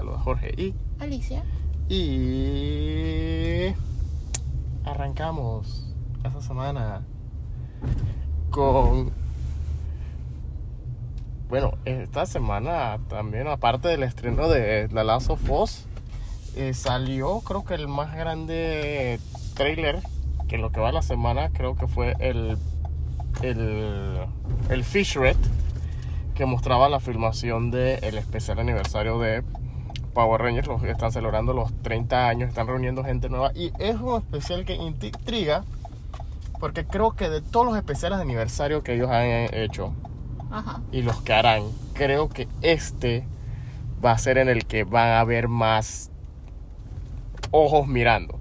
Saluda Jorge y. Alicia. Y. Arrancamos esta semana con. Bueno, esta semana también, aparte del estreno de La Us, eh, salió creo que el más grande trailer que lo que va la semana creo que fue el el, el Fishret que mostraba la filmación del especial aniversario de Power Rangers, los que están celebrando los 30 años, están reuniendo gente nueva y es un especial que intriga porque creo que de todos los especiales de aniversario que ellos han hecho Ajá. y los que harán, creo que este va a ser en el que van a haber más ojos mirando.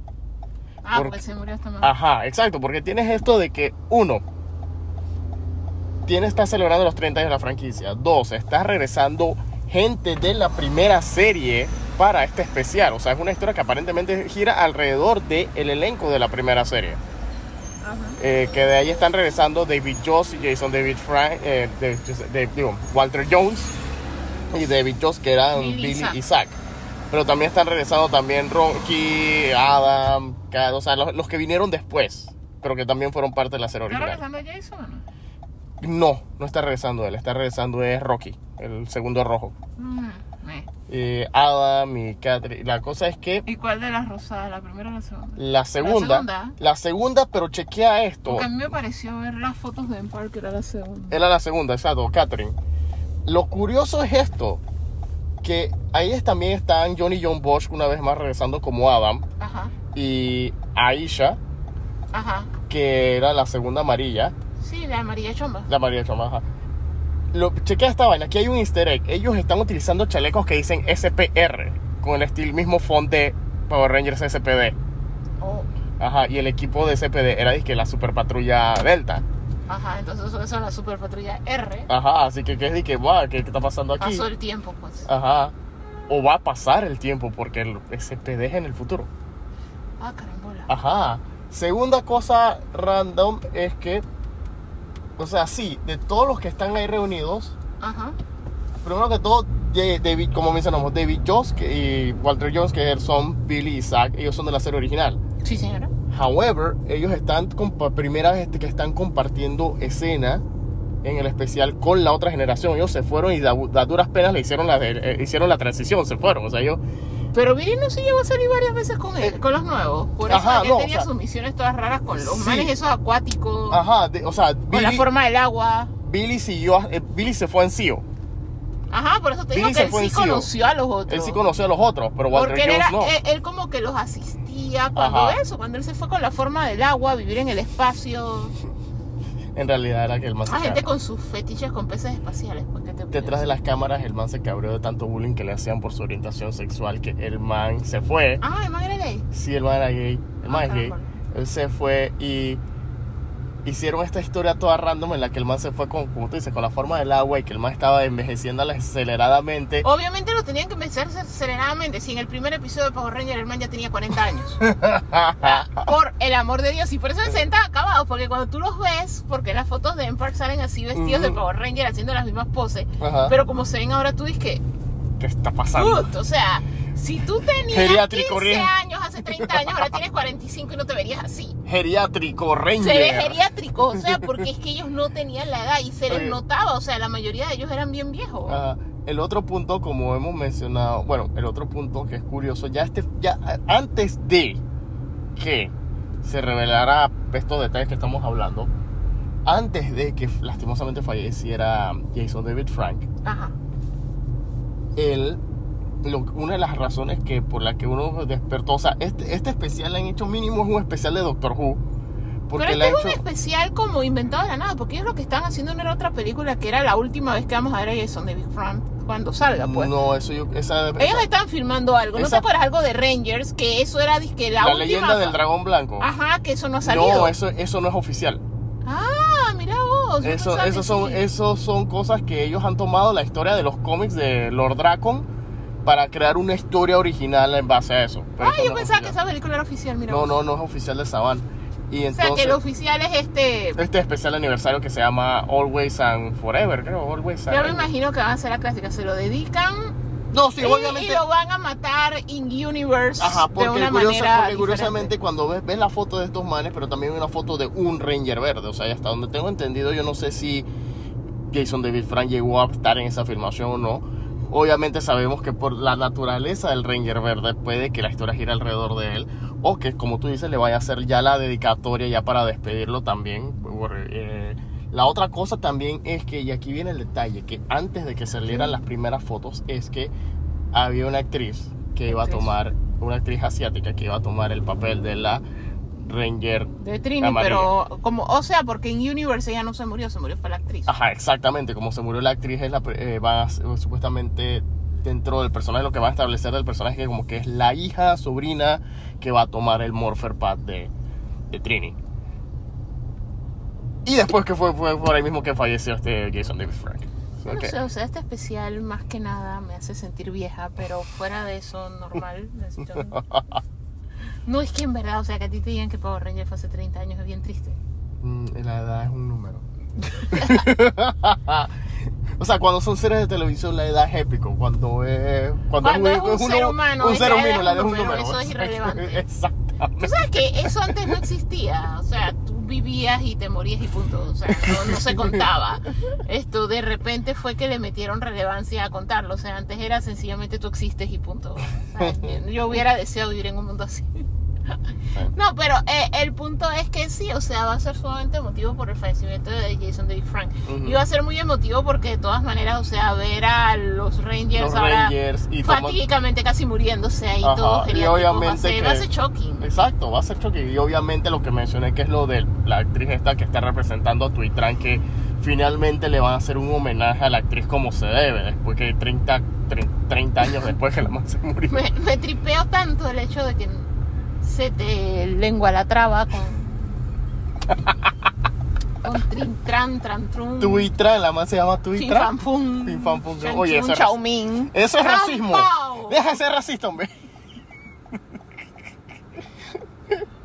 Ah, Porque- porque se murió esta. Ajá, exacto, porque tienes esto de que, uno, tienes, estás celebrando los 30 años de la franquicia. Dos, estás regresando gente de la primera serie para este especial. O sea, es una historia que aparentemente gira alrededor del elenco de la primera serie. Ajá. Eh, que de ahí están regresando David Joss y Jason David Frank, eh, digo, Walter Jones y David Joss, que eran Billy Billy Isaac. Isaac. Pero también están regresando también Rocky, Adam, Kat, o sea, los, los que vinieron después, pero que también fueron parte de la serie ¿Está original. regresando Jason o no? No, no está regresando él, está regresando es Rocky, el segundo rojo. Mm, eh. Eh, Adam y Catherine. La cosa es que ¿Y cuál de las rosadas? ¿La primera o la segunda? la segunda, segunda? la segunda, pero chequea esto. Porque a mí me pareció ver las fotos de Empire que era la segunda. Era la segunda, exacto, Catherine. Lo curioso es esto, que ahí también están Johnny y John Bosch una vez más regresando como Adam Ajá. y Aisha, Ajá. que era la segunda amarilla, Sí, la amarilla chomba. la amarilla chamaja. Lo, chequea esta vaina, aquí hay un easter egg. Ellos están utilizando chalecos que dicen SPR, con el estilo mismo font de Power Rangers SPD. Oh. Ajá, y el equipo de SPD era la Super Patrulla Delta. Ajá, entonces eso es la super patrulla R. Ajá, así que, ¿qué es que, "Buah, ¿qué, qué está pasando aquí? Pasó el tiempo, pues. Ajá. O va a pasar el tiempo porque el SPD es en el futuro. Ah, carambola. Ajá. Segunda cosa random es que, o sea, sí, de todos los que están ahí reunidos, Ajá. primero que todo, David, como mencionamos, David Jones y Walter Jones, que son Billy y Zach, ellos son de la serie original. Sí, señora. However, ellos están primera vez que están compartiendo escena en el especial con la otra generación. Ellos se fueron y a duras penas le hicieron la, eh, hicieron la transición, se fueron. O sea, ellos Pero Billy no se llegó a salir varias veces con él, Eh, con los nuevos. Por eso ajá, él no, o tenía sea, sus misiones todas raras con los sí. manes esos acuáticos, Ajá, de- o sea, con la Billy, forma del agua. Billy siguió, a- eh, Billy se fue en CEO. Ajá, por eso te Billy digo que él sí CEO. conoció a los otros. Él sí conoció a los otros, pero Walter Porque él, Jones era- no. él, él como que los asistía cuando Ajá. eso, cuando él se fue con la forma del agua, vivir en el espacio. En realidad era que el man se A gente con sus fetiches con peces espaciales. pues, ¿qué te Detrás de las cámaras, el man se cabreó de tanto bullying que le hacían por su orientación sexual que el man se fue. Ah, el man era gay. Sí, el man era gay. El man Ah, es gay. Él se fue y hicieron esta historia toda random en la que el man se fue con, como tú dices, con la forma del agua y que el man estaba envejeciendo aceleradamente. Obviamente lo tenían que vencerse serenadamente. Si en el primer episodio de Power Ranger el man ya tenía 40 años. por el amor de Dios. Y por eso se sientan acabados. Porque cuando tú los ves, porque las fotos de Empire salen así vestidos de. Power Ranger haciendo las mismas poses. Ajá. Pero como se ven ahora, tú dices que. ¿Qué está pasando? "Put", o sea, si tú tenías Geriátrico 15 Ranger. años hace 30 años, ahora tienes 45 y no te verías así. Geriátrico Ranger. Se ve geriátrico, o sea, porque es que ellos no tenían la edad y se les Oye. notaba, o sea, la mayoría de ellos eran bien viejos. Ajá. El otro punto, como hemos mencionado, bueno, el otro punto que es curioso, ya este, ya antes de que se revelara estos detalles que estamos hablando, antes de que lastimosamente falleciera Jason David Frank, Ajá. él, lo- una de las razones que por la que uno despertó, o sea, este, este especial han hecho mínimo es un especial de Doctor Who, Porque Pero este es un hecho... especial como inventado de la nada, porque ellos lo que están haciendo no era otra película que era la última vez que vamos a ver a Jason David Frank cuando salga, pues. No, eso yo... Esa, Ellos esa- están filmando algo, ¿no esa- te acuerdas algo de Rangers? Que eso era que la, la última... leyenda del dragón blanco. Ajá, que eso no ha salido. no, eso, eso no es oficial. Ah, mira vos. Eso, eso son, eso son cosas que ellos han tomado la historia de los cómics de Lord Dracon para crear una historia original en base a eso. Pero Ah, eso yo no es pensaba que oficial. esa película era oficial, mira No, no, no es oficial de Saban. Y O sea, entonces, que el oficial es este... este especial aniversario que se llama Always and Forever, creo, Always and... Yo me imagino que van a hacer la clásica, se lo dedican No, sí, y, obviamente... y lo van a matar in universe Ajá, de porque, una curiosa- manera porque curiosamente diferente. cuando ves, ves la foto de estos manes, pero también una foto de un Ranger verde, o sea, hasta donde tengo entendido, yo no sé si Jason David Frank llegó a estar en esa filmación o no. Obviamente sabemos que por la naturaleza del Ranger verde puede que la historia gire alrededor de él, o que como tú dices le vaya a hacer ya la dedicatoria ya para despedirlo también. Eh, la otra cosa también es que, y aquí viene el detalle, que antes de que salieran las primeras fotos, es que había una actriz que iba a tomar, una actriz asiática que iba a tomar el papel de la Ranger. De Trini, Amarilla. pero como, o sea, porque en Universe ella no se murió, se murió fue la actriz. Ajá, exactamente, como se murió la actriz, es la, eh, va a ser- supuestamente dentro del personaje lo que va a establecer del personaje que como que es la hija, sobrina que va a tomar el Morpher Pad de, de Trini. Y después que fue, fue por ahí mismo que falleció este Jason David Frank. No sé, o sea, este especial más que nada me hace sentir vieja, pero fuera de eso, normal. No es que en verdad, o sea, que a ti te digan que Power Ranger fue hace 30 años es bien triste. Mm, La edad es un número. o sea, cuando son series de televisión la edad es épico. Cuando es, cuando, Cuando es un uno- ser humano, un es ser humano, la es edad un es un número, eso es irrelevante. Tú Exactamente. sabes que eso antes no existía, o sea, tú vivías y te morías y punto, o sea, no, no se contaba. Esto de repente fue que le metieron relevancia a contarlo, o sea, antes era sencillamente tú existes y punto. ¿sabes? Yo hubiera deseado vivir en un mundo así. No, pero eh, el punto es que sí, o sea, va a ser sumamente emotivo por el fallecimiento de Jason David Frank. Ujú. Y va a ser muy emotivo porque de todas maneras, o sea, ver a los Rangers Los ahora Rangers y fatídicamente casi muriéndose ahí Ajá, todos y geriátricos, va a obviamente ser, que- va a ser shocking. Exacto, va a ser choque. Y obviamente lo que mencioné que es lo de la actriz esta que está representando a Tuitran, que finalmente le van a hacer un homenaje a la actriz como se debe, después que 30, 30 años después que la man se murió. Me, me tripeo tanto el hecho de que se te lengua la traba con. con trin, tran, tran. Tuitran, la man se llama Tuitran. Fin, fan, fun. Oye, eso es. Eso es racismo. Deja de ser racista, hombre.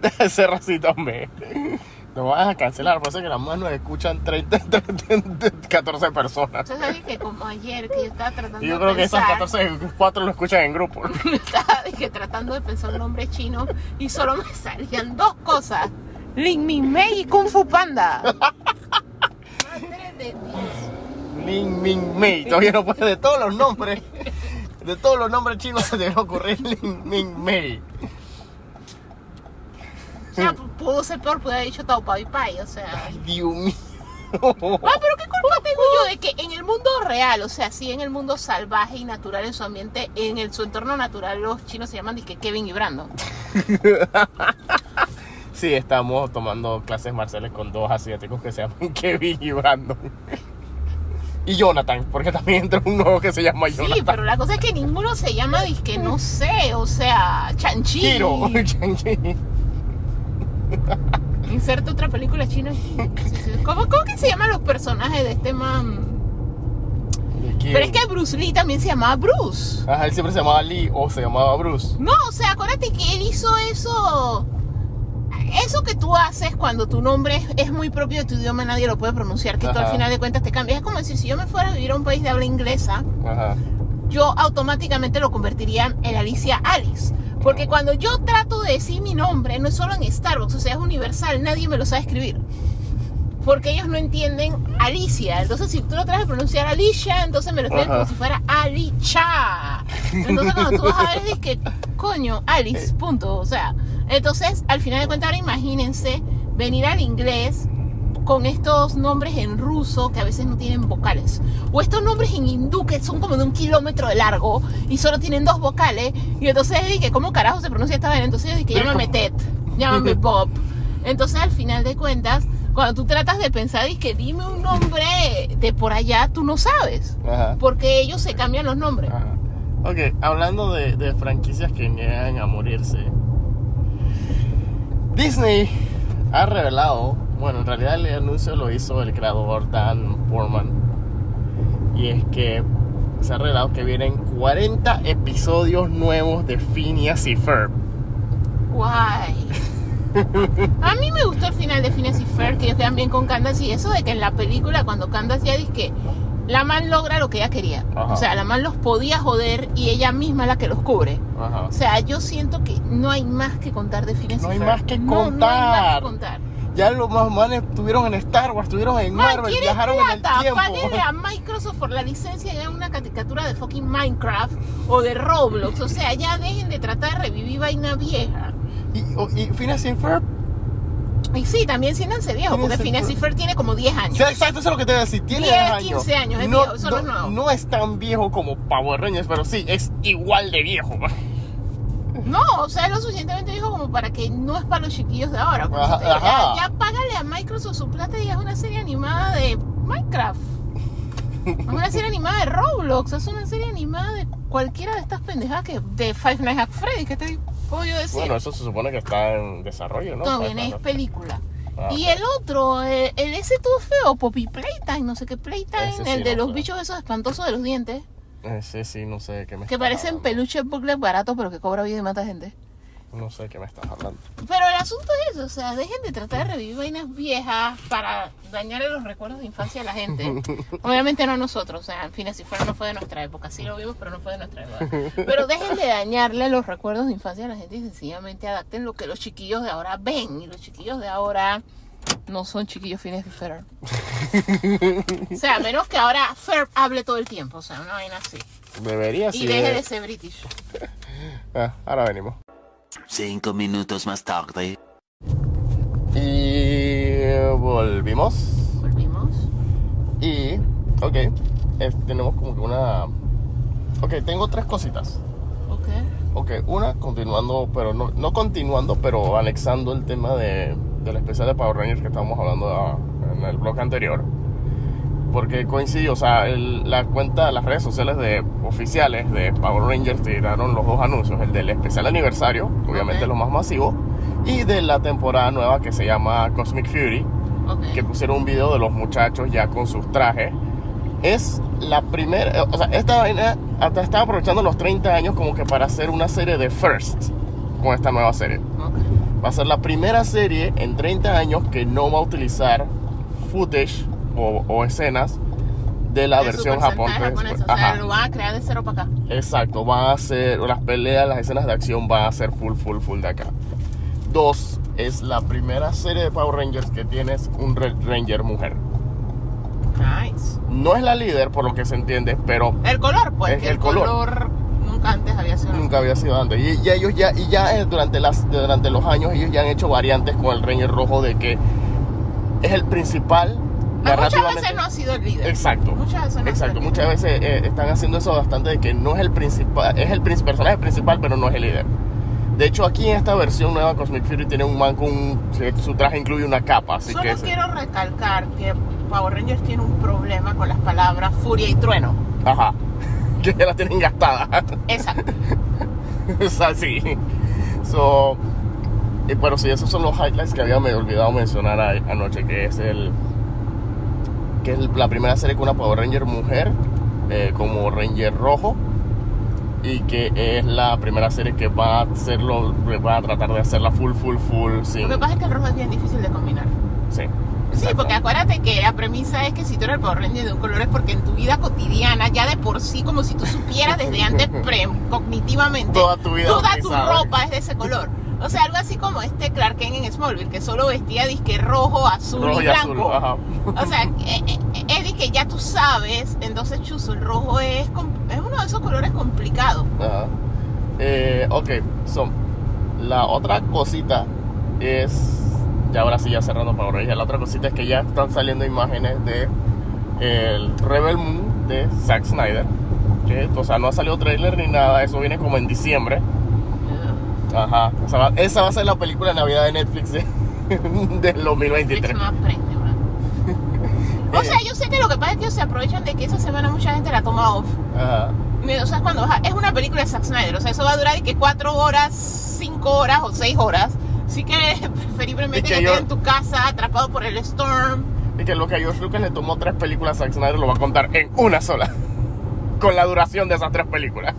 Deja de ser racista, hombre. Lo vas a cancelar, pasa que las más nos escuchan 30, 30, 14 personas. Yo sabía que como ayer que yo estaba tratando Y yo de creo que esas pensar, 14, 4 lo escuchan en grupo. estaba dije, tratando de pensar un nombre chino y solo me salían dos cosas. Lin Min Mei y Kung Fu Panda. Madre de Dios. Lin Min Mei. Todavía no puede de todos los nombres. De todos los nombres chinos se te va a ocurrir Lin Min Mei. O sea, pudo ser peor, pudo haber dicho Tao Pai Pai, o sea. Ay, Dios mío. Ah, pero qué culpa tengo yo de que en el mundo real, o sea, sí en el mundo salvaje y natural, en su ambiente, en el, su entorno natural, los chinos se llaman disque Kevin y Brandon. Sí, estamos tomando clases marciales con dos asiáticos que se llaman Kevin y Brandon. Y Jonathan, porque también entra un nuevo que se llama Sí, Jonathan. pero la cosa es que ninguno se llama disque, no sé, o sea, Chanchi. Hiro. Inserta otra película china. ¿Cómo, ¿Cómo que se llaman los personajes de este man? Pero es que Bruce Lee también se llamaba Bruce. Ajá, él siempre se llamaba Lee o se llamaba Bruce. No, o sea, acuérdate que él hizo eso. Eso que tú haces cuando tu nombre es, es muy propio de tu idioma, nadie lo puede pronunciar, que tú al Ajá. final de cuentas te cambias. Es como decir, si yo me fuera a vivir a un país de habla inglesa, Ajá. yo automáticamente lo convertiría en Alicia Alice. Porque cuando yo trato de decir mi nombre, no es solo en Starbucks, o sea, es universal, nadie me lo sabe escribir. Porque ellos no entienden Alicia. Entonces, si tú lo tratas a pronunciar Alicia, entonces me lo Ajá. como si fuera Alicia. Entonces, cuando tú vas a ver, es que, coño, Alice, punto. O sea, entonces, al final de cuentas, ahora imagínense venir al inglés con estos nombres en ruso que a veces no tienen vocales. O estos nombres en hindú que son como de un kilómetro de largo y solo tienen dos vocales. Y entonces dije, ¿cómo carajo se pronuncia esta vez? Entonces dije, llámame Ted, llámame Bob, Entonces, al final de cuentas, cuando tú tratas de pensar y que dime un nombre de por allá, tú no sabes. Ajá. Porque ellos se cambian los nombres. Ajá. Ok, hablando de, de franquicias que niegan a morirse. Disney ha revelado, bueno, en realidad el anuncio lo hizo el creador Dan Portman. Y es que se ha revelado que vienen 40 episodios nuevos de Phineas y Ferb. Guay. A mí me gustó el final de Phineas y Ferb, que ellos quedan bien con Candace y eso de que en la película cuando Candace ya dice que la man logra lo que ella quería. Ajá. O sea, la man los podía joder y ella misma es la que los cubre. Ajá. O sea, yo siento que no hay más que contar de Phineas No y hay Ferb. más que No, no hay más contar. que contar. Ya los más manes estuvieron en Star Wars, estuvieron en Man, Marvel, ¿quieres viajaron en el tiempo. Páguenle a Microsoft por la licencia y hagan una caricatura de fucking Minecraft o de Roblox. O sea, ya dejen de tratar de revivir vaina vieja. Y, y Phineas y Ferb Y sí, también siéntanse viejos, porque Phineas y tiene como 10 años. Sí, exacto, eso es lo que te voy a decir. Tiene 10, 10 años. 15 años, es no, viejo, eso no no, es nuevo. no es tan viejo como Power Rangers, pero sí, es igual de viejo. No, o sea, es lo suficientemente viejo como para que no es para los chiquillos de ahora. Ajá, ajá. ya, ya págale a Microsoft su plata y haz una serie animada de Minecraft. Haz una serie animada de Roblox. Haz una serie animada de cualquiera de estas pendejadas que de Five Nights at Freddy's. ¿Qué te puedo yo decir? Bueno, eso se supone que está en desarrollo, ¿no? No es Para- película. Ah, y el otro, el, el ese todo feo, Poppy Playtime, no sé qué Playtime, sí el de no los bichos esos espantosos de los dientes, Sí, no sé qué me que parecen peluches booklet baratos, pero que cobra vida y mata gente. No sé qué me estás hablando. Pero el asunto es eso, o sea, dejen de tratar de revivir vainas viejas para dañarle los recuerdos de infancia a la gente. Obviamente no a nosotros, o sea, en fin, si fuera no fue de nuestra época, sí lo vimos, pero no fue de nuestra época. Pero dejen de dañarle los recuerdos de infancia a la gente y sencillamente adapten lo que los chiquillos de ahora ven. Y los chiquillos de ahora no son chiquillos fines de Ferb. O sea, a menos que ahora Ferb hable todo el tiempo, o sea, una vaina así. Debería Y sí. deje de ser british. Ah, ahora venimos. Cinco minutos más tarde. Y volvimos. Volvimos. Y, ok, eh, tenemos como que una... Ok, tengo tres cositas. Ok. Una continuando, pero no, no continuando, pero anexando el tema de, del especial de Power Rangers que estábamos hablando ah, en el blog anterior. Porque coincidió, o sea, el- la cuenta, las redes sociales de oficiales de Power Rangers tiraron los dos anuncios, el del especial aniversario, obviamente Ok. lo más masivo, y de la temporada nueva que se llama Cosmic Fury, Ok. que pusieron un video de los muchachos ya con sus trajes. Es la primera, eh, o sea, esta vaina hasta estaba aprovechando los 30 años como que para hacer una serie de First con esta nueva serie. Va a ser la primera serie en 30 años que no va a utilizar footage o, o escenas de la De versión japonesa, O sea, lo van a crear de cero para acá. Exacto, van a ser, las peleas, las escenas de acción van a ser full, full, full de acá. Dos, es la primera serie de Power Rangers que tienes un Red Ranger mujer. Nice. No es la líder, por lo que se entiende, pero El color, pues, Es el color. color. nunca antes había sido. nunca había sido antes. Y, y ellos ya, y ya durante, las, durante los años, ellos ya han hecho variantes con el Ranger rojo de que es el principal. Muchas narrativamente. veces no ha sido el líder. Exacto. Muchas veces no Exacto, muchas veces eh, están haciendo eso bastante de que no es el principal, es el personaje principal, pero no es el líder. De hecho, aquí en esta versión nueva Cosmic Fury tiene un man con un, su traje incluye una capa, así Solo que quiero recalcar que Power Rangers tiene un problema con las palabras furia y trueno. ajá, que ya la tienen gastada. Exacto. o sea, sí. So, y pero sí, esos son los highlights que había me olvidado mencionar a- anoche, que es el que es la primera serie con una Power Ranger mujer eh, como Ranger rojo y que es la primera serie que va a hacerlo, va a tratar de hacerla full, full, full, sin, Lo que pasa es que el rojo es bien difícil de combinar. sí. Sí, porque acuérdate que la premisa es que si tú eres el Power Ranger de un color es porque en tu vida cotidiana, ya de por sí, como si tú supieras desde antes pre- cognitivamente, Toda tu vida toda tu ropa es de ese color. O sea, algo así como este Clark Kent en Smallville, que solo vestía disque rojo, azul rojo y blanco. O sea, eh, eh, es de que ya tú sabes, entonces chuzo, el rojo es, es uno de esos colores complicados. Ajá. Eh, ok, so, la otra cosita es, ya ahora sí ya cerrando para Reyes, la otra cosita es que ya están saliendo imágenes de el Rebel Moon de Zack Snyder. Que, o sea, no ha salido trailer ni nada, eso viene como en diciembre. Ajá, o sea, esa va a ser la película de Navidad de Netflix de, del Netflix 2023. no aprende, bro. O sea, yo sé que lo que pasa es que ellos se aprovechan de que esa semana mucha gente la toma off. Ajá. O sea, cuando es una película de Zack Snyder, o sea, eso va a durar que cuatro horas, cinco horas o seis horas. Así que preferiblemente que estés en tu casa atrapado por el storm. Y que lo que a George Lucas le tomó tres películas a Zack Snyder lo va a contar en una sola. Con la duración de esas tres películas.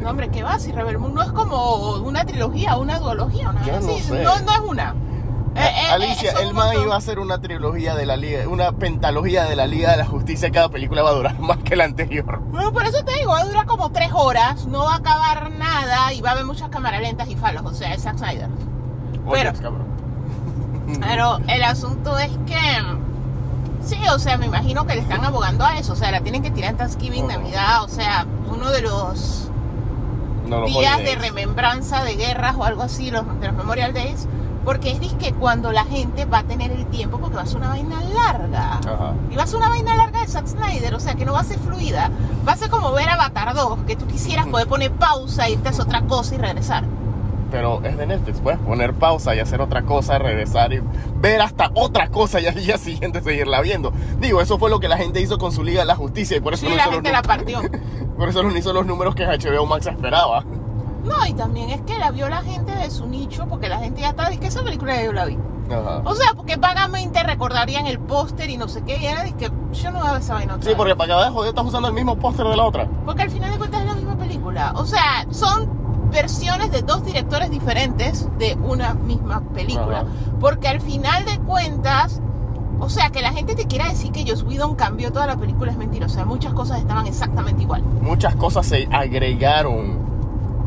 No, hombre, ¿qué va? Si Rebel Moon no es como una trilogía, una duología, una Yo no sé. No, no es una. Eh, eh, Alicia, eh, son el man iba a hacer una trilogía de la Liga, una pentalogía de la Liga de la Justicia. Cada película va a durar más que la anterior. Bueno, por eso te digo, va a durar como tres horas, no va a acabar nada y va a haber muchas cámaras lentas y falos, o sea, es Zack Snyder. Pero- cabrón. Pero el asunto es que, sí, o sea, me imagino que le están abogando a eso, o sea, la tienen que tirar en Thanksgiving, Ujú. Navidad, o sea, uno de los No días de remembranza de guerras o algo así, los, de los Memorial Days, porque es que cuando la gente va a tener el tiempo, porque va a ser una vaina larga. Ajá. Y va a ser una vaina larga de Zack Snyder, o sea que no va a ser fluida. Va a ser como ver Avatar 2, que tú quisieras poder poner pausa, irte a hacer otra cosa y regresar. Pero es de Netflix, puedes poner pausa y hacer otra cosa, regresar y ver hasta otra cosa y al día siguiente seguirla viendo. Digo, eso fue lo que la gente hizo con su Liga de la Justicia y por eso Sí, no la hizo gente los la partió. Por eso no hizo los números que HBO Max esperaba. No, y también es que la vio la gente de su nicho, porque la gente ya está, que esa película yo la vi. Ajá. O sea, porque vagamente recordarían el póster y no sé qué, y era de que yo no ver esa vaina otra Sí, vez. porque para de joder estás usando el mismo póster de la otra. Porque al final de cuentas es la misma película. O sea, son versiones de dos directores diferentes de una misma película. Ajá. Porque al final de cuentas, o sea, que la gente te quiera decir que Joss Whedon cambió toda la película es mentira. O sea, muchas cosas estaban exactamente igual. Muchas cosas se agregaron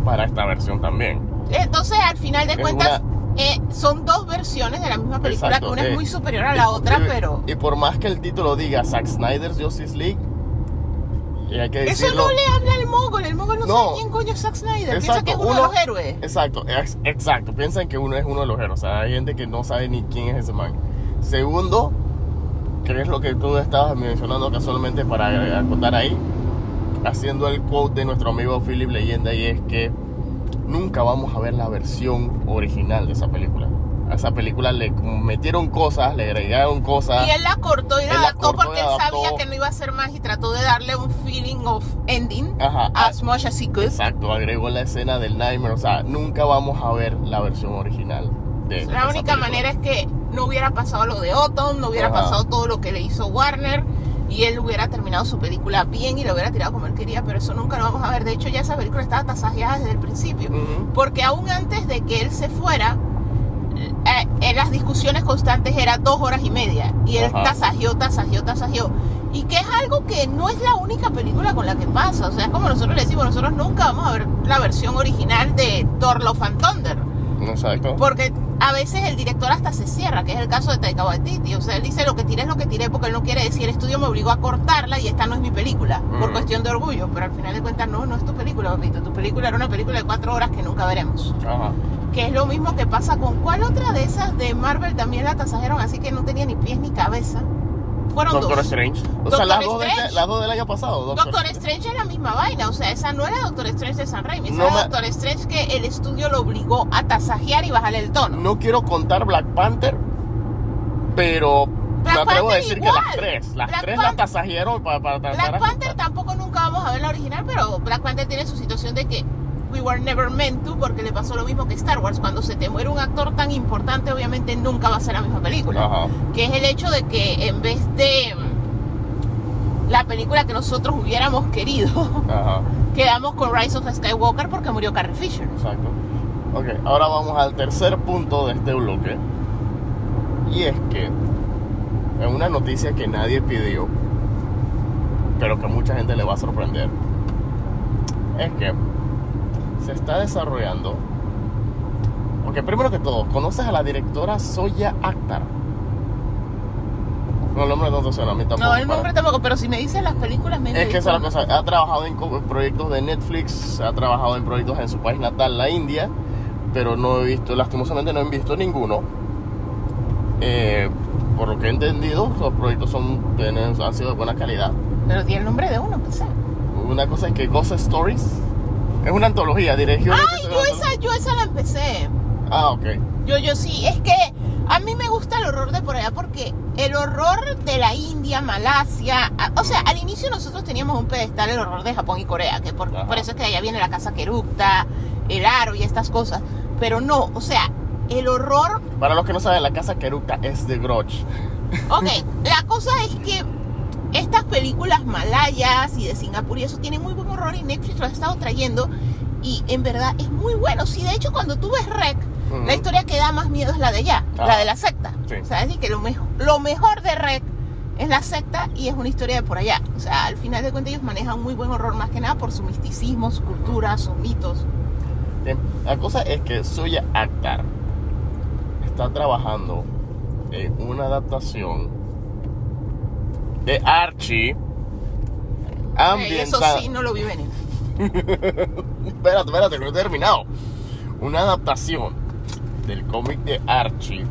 para esta versión también. Entonces, al final de Es cuentas, eh, son dos versiones de la misma película, Exacto, que una eh, es muy superior a la otra, pero... Y por más que el título diga Zack Snyder's Justice League, y hay que Eso decirlo. no le habla al mogol, el mogol no, No. sabe quién coño es Zack Snyder, piensa Exacto, que es uno, uno- de los héroes. Exacto, exacto. Piensan que uno es uno de los héroes. O sea, hay gente que no sabe ni quién es ese man. Segundo, que es lo que tú estabas mencionando casualmente para acotar ahí, haciendo el quote de nuestro amigo Philip Leyenda, y es que nunca vamos a ver la versión original de esa película. A esa película le metieron cosas, le agregaron cosas. Y él la cortó y la la adaptó cortó porque él adaptó. sabía que no iba a ser más y trató de darle un feeling of ending Ajá, as much as he could. Exacto, agregó la escena del Nightmare. O sea, nunca vamos a ver la versión original de La única película. manera es que no hubiera pasado lo de Autumn, no hubiera Ajá. pasado todo lo que le hizo Warner y él hubiera terminado su película bien y lo hubiera tirado como él quería, pero eso nunca lo vamos a ver. De hecho, ya esa película estaba tasajeada desde el principio. Ujú. Porque aún antes de que él se fuera, en las discusiones constantes era dos horas y media. Y él Ajá. tasajeó, tasajeó, tasajeó. Y que es algo que no es la única película con la que pasa. O sea, es como nosotros le decimos, nosotros nunca vamos a ver la versión original de Thor Love and Thunder. Exacto. Porque a veces el director hasta se cierra, que es el caso de Taika Waititi. O sea, él dice lo que tiré es lo que tiré porque él no quiere decir el estudio me obligó a cortarla y esta no es mi película. Por cuestión de orgullo. Pero al final de cuentas no, no es tu película, papito. Tu película era una película de cuatro horas que nunca veremos. Ajá. Que es lo mismo que pasa con cuál otra de esas de Marvel también la tasajeron así que no tenía ni pies ni cabeza. Fueron Doctor dos. Strange. O Doctor sea, las dos, de las dos del año pasado. Doctor Strange es la misma vaina, o sea, esa no era Doctor Strange de San Raimi, esa No era me- Doctor Strange que el estudio lo obligó a tasajear y bajarle el tono. No quiero contar Black Panther, pero Black me atrevo a decir igual. que las tres. Las Black tres Pan- las tasajearon para, para Black Panther tampoco nunca vamos a ver la original, pero Black Panther tiene su situación de que we were never meant to porque le pasó lo mismo que Star Wars. Cuando se te muere un actor tan importante, obviamente nunca va a ser la misma película. Ajá. Que es el hecho de que en vez de la película que nosotros hubiéramos querido, Ajá. quedamos con Rise of Skywalker porque murió Carrie Fisher. Exacto. Ok, ahora vamos al tercer punto de este bloque. Y es que es una noticia que nadie pidió, pero que a mucha gente le va a sorprender. Es que se está desarrollando. Ok, primero que todo, ¿conoces a la directora Soya Akhtar? No, el nombre no te suena, a mí tampoco. No, el para- nombre tampoco, pero si me dices las películas, me es que esa es la cosa. Ha trabajado en proyectos de Netflix, ha trabajado en proyectos en su país natal, la India, pero no he visto, lastimosamente no he visto ninguno. Eh, por lo que he entendido, los proyectos son, tienen- han sido de buena calidad. Pero tiene el nombre de uno, pues. sea. Una cosa es que Ghost Stories es una antología, dirigió. Ay, yo esa, yo esa la empecé. Ah, ok. Yo, yo sí, es que A mí me gusta el horror de por allá porque el horror de la India, Malasia, o sea, al inicio nosotros teníamos un pedestal el horror de Japón y Corea, que por, por eso es que allá viene la casa que eructa, el aro y estas cosas. Pero no, o sea, el horror Para los que no saben, la casa que eructa es de Grudge. Ok, la cosa es que estas películas malayas y de Singapur y eso tienen muy buen horror y Netflix lo ha estado trayendo y en verdad es muy bueno. Sí, de hecho cuando tú ves Rec, la historia que da más miedo es la de allá, Ah. la de la secta. Sí. O sea, es decir, que lo, mejo- lo mejor de Rec es la secta y es una historia de por allá. O sea, al final de cuentas ellos manejan muy buen horror más que nada por su misticismo, su cultura, sus mitos. Bien, La cosa es que Suya Akhtar está trabajando en una adaptación de Archie Eh, Eso ambientada. sí, no lo vi venir. espérate, espérate, no he terminado. Una adaptación del cómic de Archie.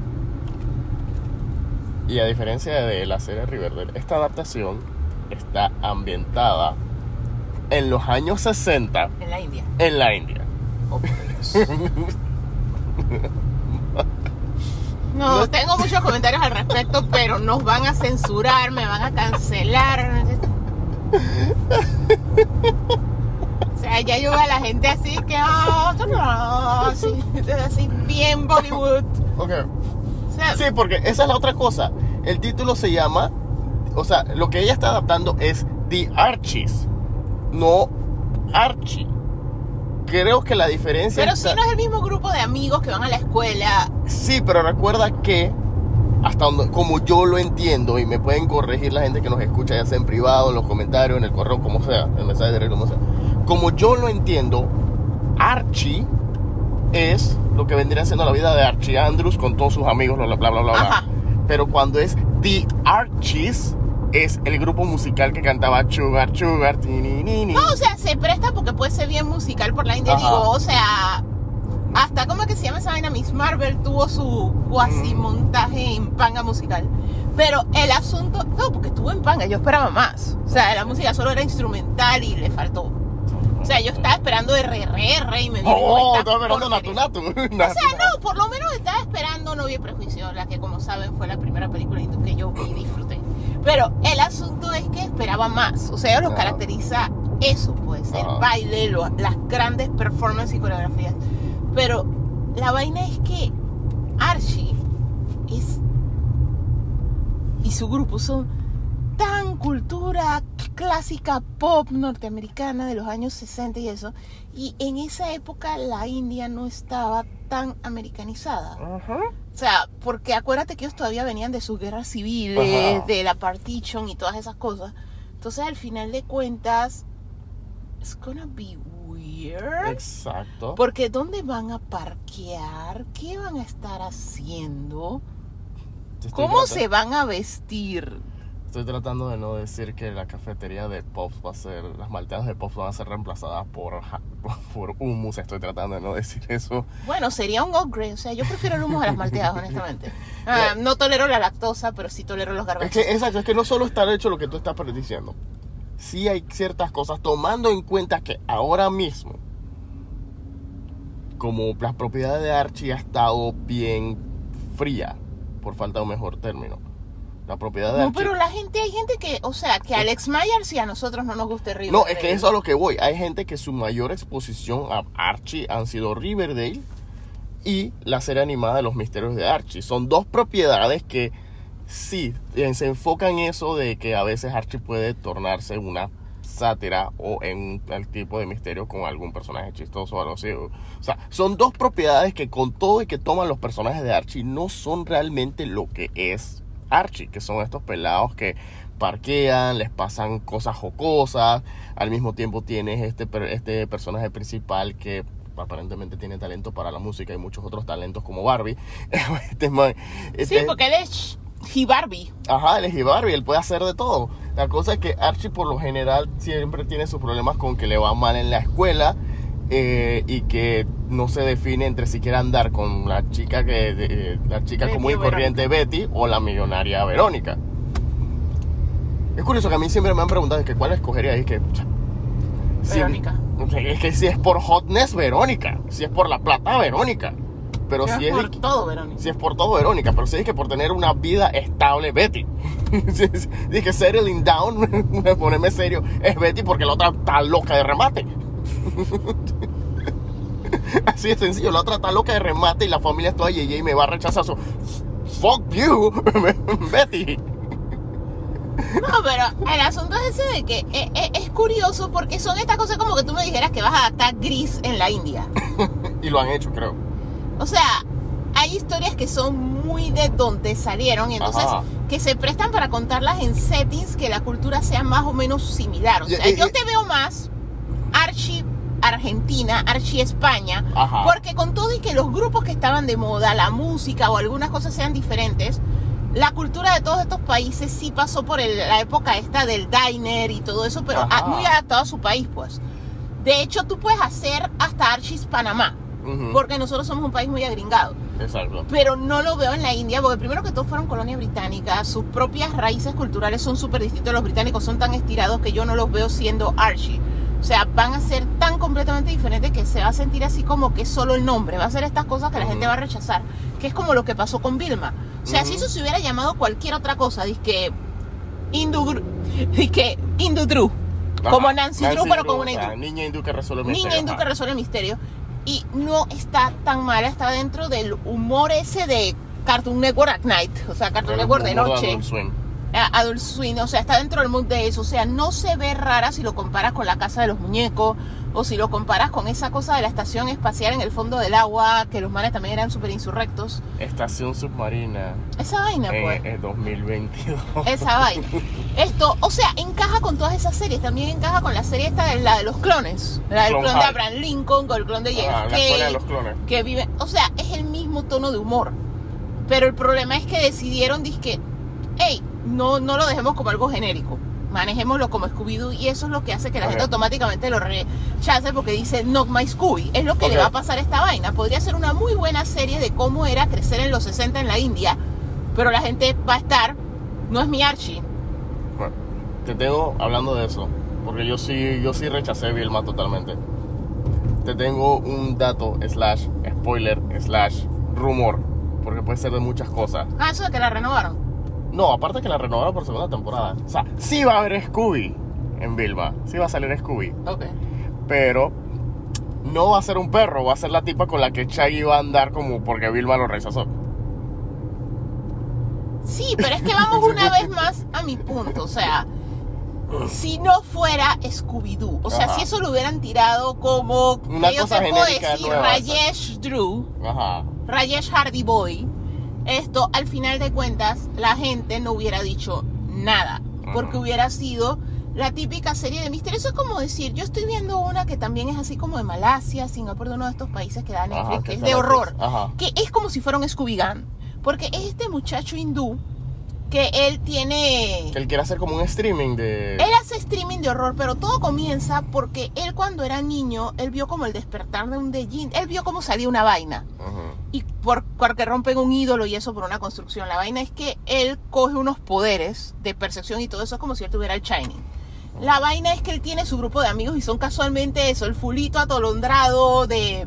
Y a diferencia de la serie Riverdale, esta adaptación está ambientada en los años 60 En la India. en la India. Oh. No, No- tengo muchos comentarios al respecto, pero nos van a censurar, me van a cancelar. O sea, ya yo veo a la gente así que, oh, así, así bien Bollywood. Ok. O sea, Sí, porque esa es la otra cosa. El título se llama, o sea, lo que ella está adaptando es The Archies, no Archie. Creo que la diferencia pero si no es el mismo grupo de amigos que van a la escuela. Sí, pero recuerda que hasta donde, como yo lo entiendo y me pueden corregir la gente que nos escucha ya sea en privado, en los comentarios, en el correo, como sea, en el mensaje directo, como sea. Como yo lo entiendo, Archie es lo que vendría siendo la vida de Archie Andrews con todos sus amigos, bla bla bla bla bla. Ajá. Pero cuando es The Archies es el grupo musical que cantaba Sugar Sugar tini, ni, ni. No, o sea, se presta porque puede ser bien musical por la India. Digo, o sea, hasta como que se llama esa vaina, Miss Marvel tuvo su cuasi montaje en panga musical. Pero el asunto, no, porque estuvo en panga, yo esperaba más. O sea, la música solo era instrumental y le faltó. O sea, yo estaba esperando RRR y me vino Oh, esta estaba esperando. Natu Natu. O sea, no, por lo menos estaba esperando Novia y Prejuicio, la que como saben fue la primera película que yo vi y disfruté. Pero el asunto es que esperaba más. O sea, los caracteriza eso, pues, el baile, las grandes performances y coreografías. Pero la vaina es que Archie es y su grupo son tan cultura clásica pop norteamericana de los años 60 y eso. Y en esa época la India no estaba tan americanizada. O sea, porque acuérdate que ellos todavía venían de sus guerras civiles, de la partition y todas esas cosas. Entonces, al final de cuentas, it's gonna be Exacto. Porque ¿dónde van a parquear? ¿Qué van a estar haciendo? ¿Cómo se van a vestir? Estoy tratando de no decir que la cafetería de Pops va a ser, las malteadas de Pops van a ser reemplazadas por, por hummus. Estoy tratando de no decir eso. Bueno, sería un upgrade. O sea, yo prefiero el humo a las malteadas, honestamente. Ah, no tolero la lactosa, pero sí tolero los Es garbanzos. que, exacto, es que no solo está hecho lo que tú estás diciendo. Sí hay ciertas cosas, tomando en cuenta que ahora mismo, como las propiedades de Archie ha estado bien fría, por falta de un mejor término. La propiedad de No, Archie... pero la gente, hay gente que, o sea, que Alex Mayer si a nosotros no nos gusta Riverdale. No, es que eso es a lo que voy. Hay gente que su mayor exposición a Archie han sido Riverdale y la serie animada de los misterios de Archie. Son dos propiedades que sí eh, se enfocan en eso de que a veces Archie puede tornarse una sátira o en el tipo de misterio con algún personaje chistoso o algo así. O sea, son dos propiedades que con todo y que toman los personajes de Archie no son realmente lo que es Archie, que son estos pelados que parquean, les pasan cosas jocosas, al mismo tiempo tienes este, este personaje principal que aparentemente tiene talento para la música y muchos otros talentos como Barbie. Este man, Sí, este- porque él es He Barbie. Ajá, él es Barbie, él puede hacer de todo. La cosa es que Archie por lo general siempre tiene sus problemas con que le va mal en la escuela eh, y que no se define entre si quiere andar con la chica que de- la chica Betty común y corriente Betty o la millonaria Verónica. Es curioso que a mí siempre me han preguntado es que cuál escogería y es que si- Verónica. es que si es por hotness Verónica, si es por la plata Verónica. Pero si es, por todo, Verónica. si es por todo Verónica, pero si es que por tener una vida estable, Betty. Dije, settling down, ponerme serio, es Betty porque la otra está loca de remate. Así de sencillo, la otra está loca de remate y la familia es toda y me va a rechazar su... Fuck you, Betty. No, pero el asunto es ese de que eh, eh, es curioso porque son estas cosas como que tú me dijeras que vas a adaptar gris en la India. Y lo han hecho, creo. O sea, hay historias que son muy de donde salieron y entonces Ajá. que se prestan para contarlas en settings que la cultura sea más o menos similar. O Y- sea, y- yo y- te veo más Archie Argentina, Archie España, Ajá. porque con todo y que los grupos que estaban de moda, la música o algunas cosas sean diferentes, la cultura de todos estos países sí pasó por el- la época esta del diner y todo eso, pero a- muy adaptado a su país, pues. De hecho, tú puedes hacer hasta Archie's Panamá, Ujú. porque nosotros somos un país muy agringado. Exacto. Pero no lo veo en la India, porque primero que todo fueron colonia británica, sus propias raíces culturales son súper distintas. Los británicos son tan estirados que yo no los veo siendo Archie. O sea, van a ser tan completamente diferentes que se va a sentir así como que solo el nombre. Va a ser estas cosas que la Ujú. gente va a rechazar. Que es como lo que pasó con Vilma. O sea, si Ujú. eso se hubiera llamado cualquier otra cosa, que Indugru, que Indudru, como Ajá. Nancy, Drew, pero Drew, una hindú. niña hindú que resuelve Niña misterios, hindú ajá. que resuelve el misterio. Y no está tan mala, está dentro del humor ese de Cartoon Network at Night. O sea, Cartoon Network de noche. Adult Swim, o sea, está dentro del mood de eso. O sea, no se ve rara si lo comparas con la casa de los muñecos o si lo comparas con esa cosa de la estación espacial en el fondo del agua, que los manes también eran súper insurrectos. Estación submarina Esa vaina, pues. en 2022. Esa vaina. Esto, o sea, encaja con todas esas series. También encaja con la serie esta de la de los clones. La del clon de. Abraham Lincoln, con el clon de Ah, la escuela de JFK. los clones. que viven, o sea, es el mismo tono de humor. Pero el problema es que decidieron, que hey, no, no lo dejemos como algo genérico. Manejémoslo como Scooby-Doo y eso es lo que hace que la gente automáticamente lo rechace porque dice Knock My Scooby. Es lo que le va a pasar a esta vaina. Podría ser una muy buena serie de cómo era crecer en los 60 en la India, pero la gente va a estar, no es mi Archie. Bueno, te tengo hablando de eso, porque yo sí, yo sí rechacé Vilma totalmente. Te tengo un dato, slash, spoiler, slash, rumor, porque puede ser de muchas cosas. Ah, eso de que la renovaron. No, aparte que la renovaron por segunda temporada. O sea, sí va a haber Scooby en Vilma, sí va a salir Scooby, Ok. pero no va a ser un perro, va a ser la tipa con la que Shaggy va a andar como porque Vilma lo rechazó. Sí, pero es que vamos una vez más a mi punto. O sea, si no fuera Scooby-Doo, o sea, Ajá. si eso lo hubieran tirado como, Una yo cosa te puedo genérica decir, nueva, Rajesh Drew, Ajá. Rajesh Hardy Boy, esto al final de cuentas la gente no hubiera dicho nada, porque hubiera sido la típica serie de misterio. Eso es como decir, yo estoy viendo una que también es así como de Malasia, Singapur, de uno de estos países que da Netflix, que es de horror. Ajá. que es como si fuera un Scooby Gang. Porque es este muchacho hindú que él tiene... Que él quiere hacer como un streaming de... Él hace streaming de horror, pero todo comienza porque él cuando era niño, él vio como el despertar de un Dejin, él vio cómo salía una vaina. Y por, porque rompen un ídolo y eso por una construcción. La vaina es que él coge unos poderes de percepción y todo eso es como si él tuviera el Shining. La vaina es que él tiene su grupo de amigos y son casualmente eso, el fulito atolondrado de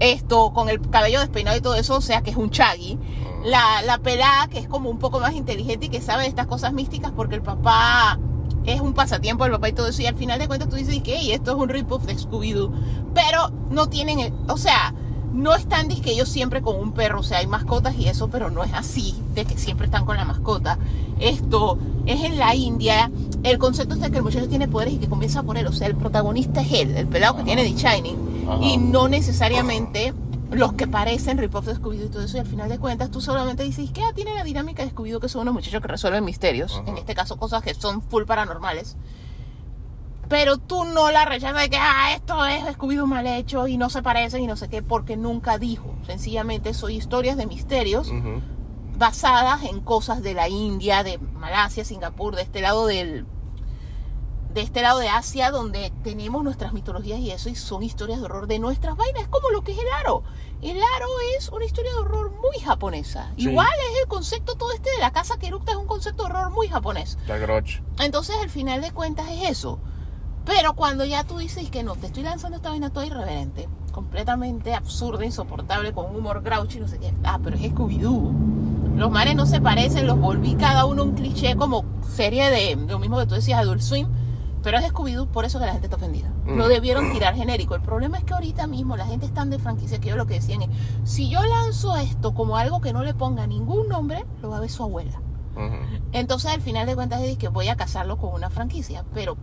esto, con el cabello despeinado y todo eso, o sea que es un Chaggy. La, la pelada que es como un poco más inteligente y que sabe de estas cosas místicas porque el papá es un pasatiempo del papá y todo eso. Y al final de cuentas tú dices que "Ey, esto es un rip-off de Scooby-Doo. Pero no tienen, o sea, no están que ellos siempre con un perro, o sea, hay mascotas y eso, pero no es así, de que siempre están con la mascota. Esto es en la India, el concepto es de que el muchacho tiene poderes y que comienza por él, o sea, el protagonista es él, el pelado que Ajá. tiene The Shining, Ajá. y no necesariamente los que parecen rip-off de Scooby-Doo y todo eso, y al final de cuentas tú solamente dices que ah, tiene la dinámica de Scooby-Doo, que son unos muchachos que resuelven misterios, Ajá. en este caso cosas que son full paranormales pero tú no la rechazas de que ah, esto es Scooby-Doo mal hecho y no se parecen y no sé qué, porque nunca dijo. Sencillamente son historias de misterios basadas en cosas de la India, de Malasia, Singapur, de este lado del de este lado de Asia donde tenemos nuestras mitologías y eso y son historias de horror de nuestras vainas, es como lo que es el aro. El aro es una historia de horror muy japonesa. Sí. Igual es el concepto todo este de la casa que eructa es un concepto de horror muy japonés. Entonces, al final de cuentas es eso. Pero cuando ya tú dices que no, te estoy lanzando esta vaina toda irreverente, completamente absurda, insoportable, con un humor grouchy, no sé qué. Ah, pero es Scooby-Doo. Los manes no se parecen, los volví cada uno un cliché como serie de lo mismo que tú decías, Adult Swim. Pero es Scooby-Doo, por eso que la gente está ofendida. Lo Mm. debieron tirar genérico. El problema es que ahorita mismo la gente está de franquicia, que yo lo que decían es, si yo lanzo esto como algo que no le ponga ningún nombre, lo va a ver su abuela. Entonces al final de cuentas es que voy a casarlo con una franquicia, pero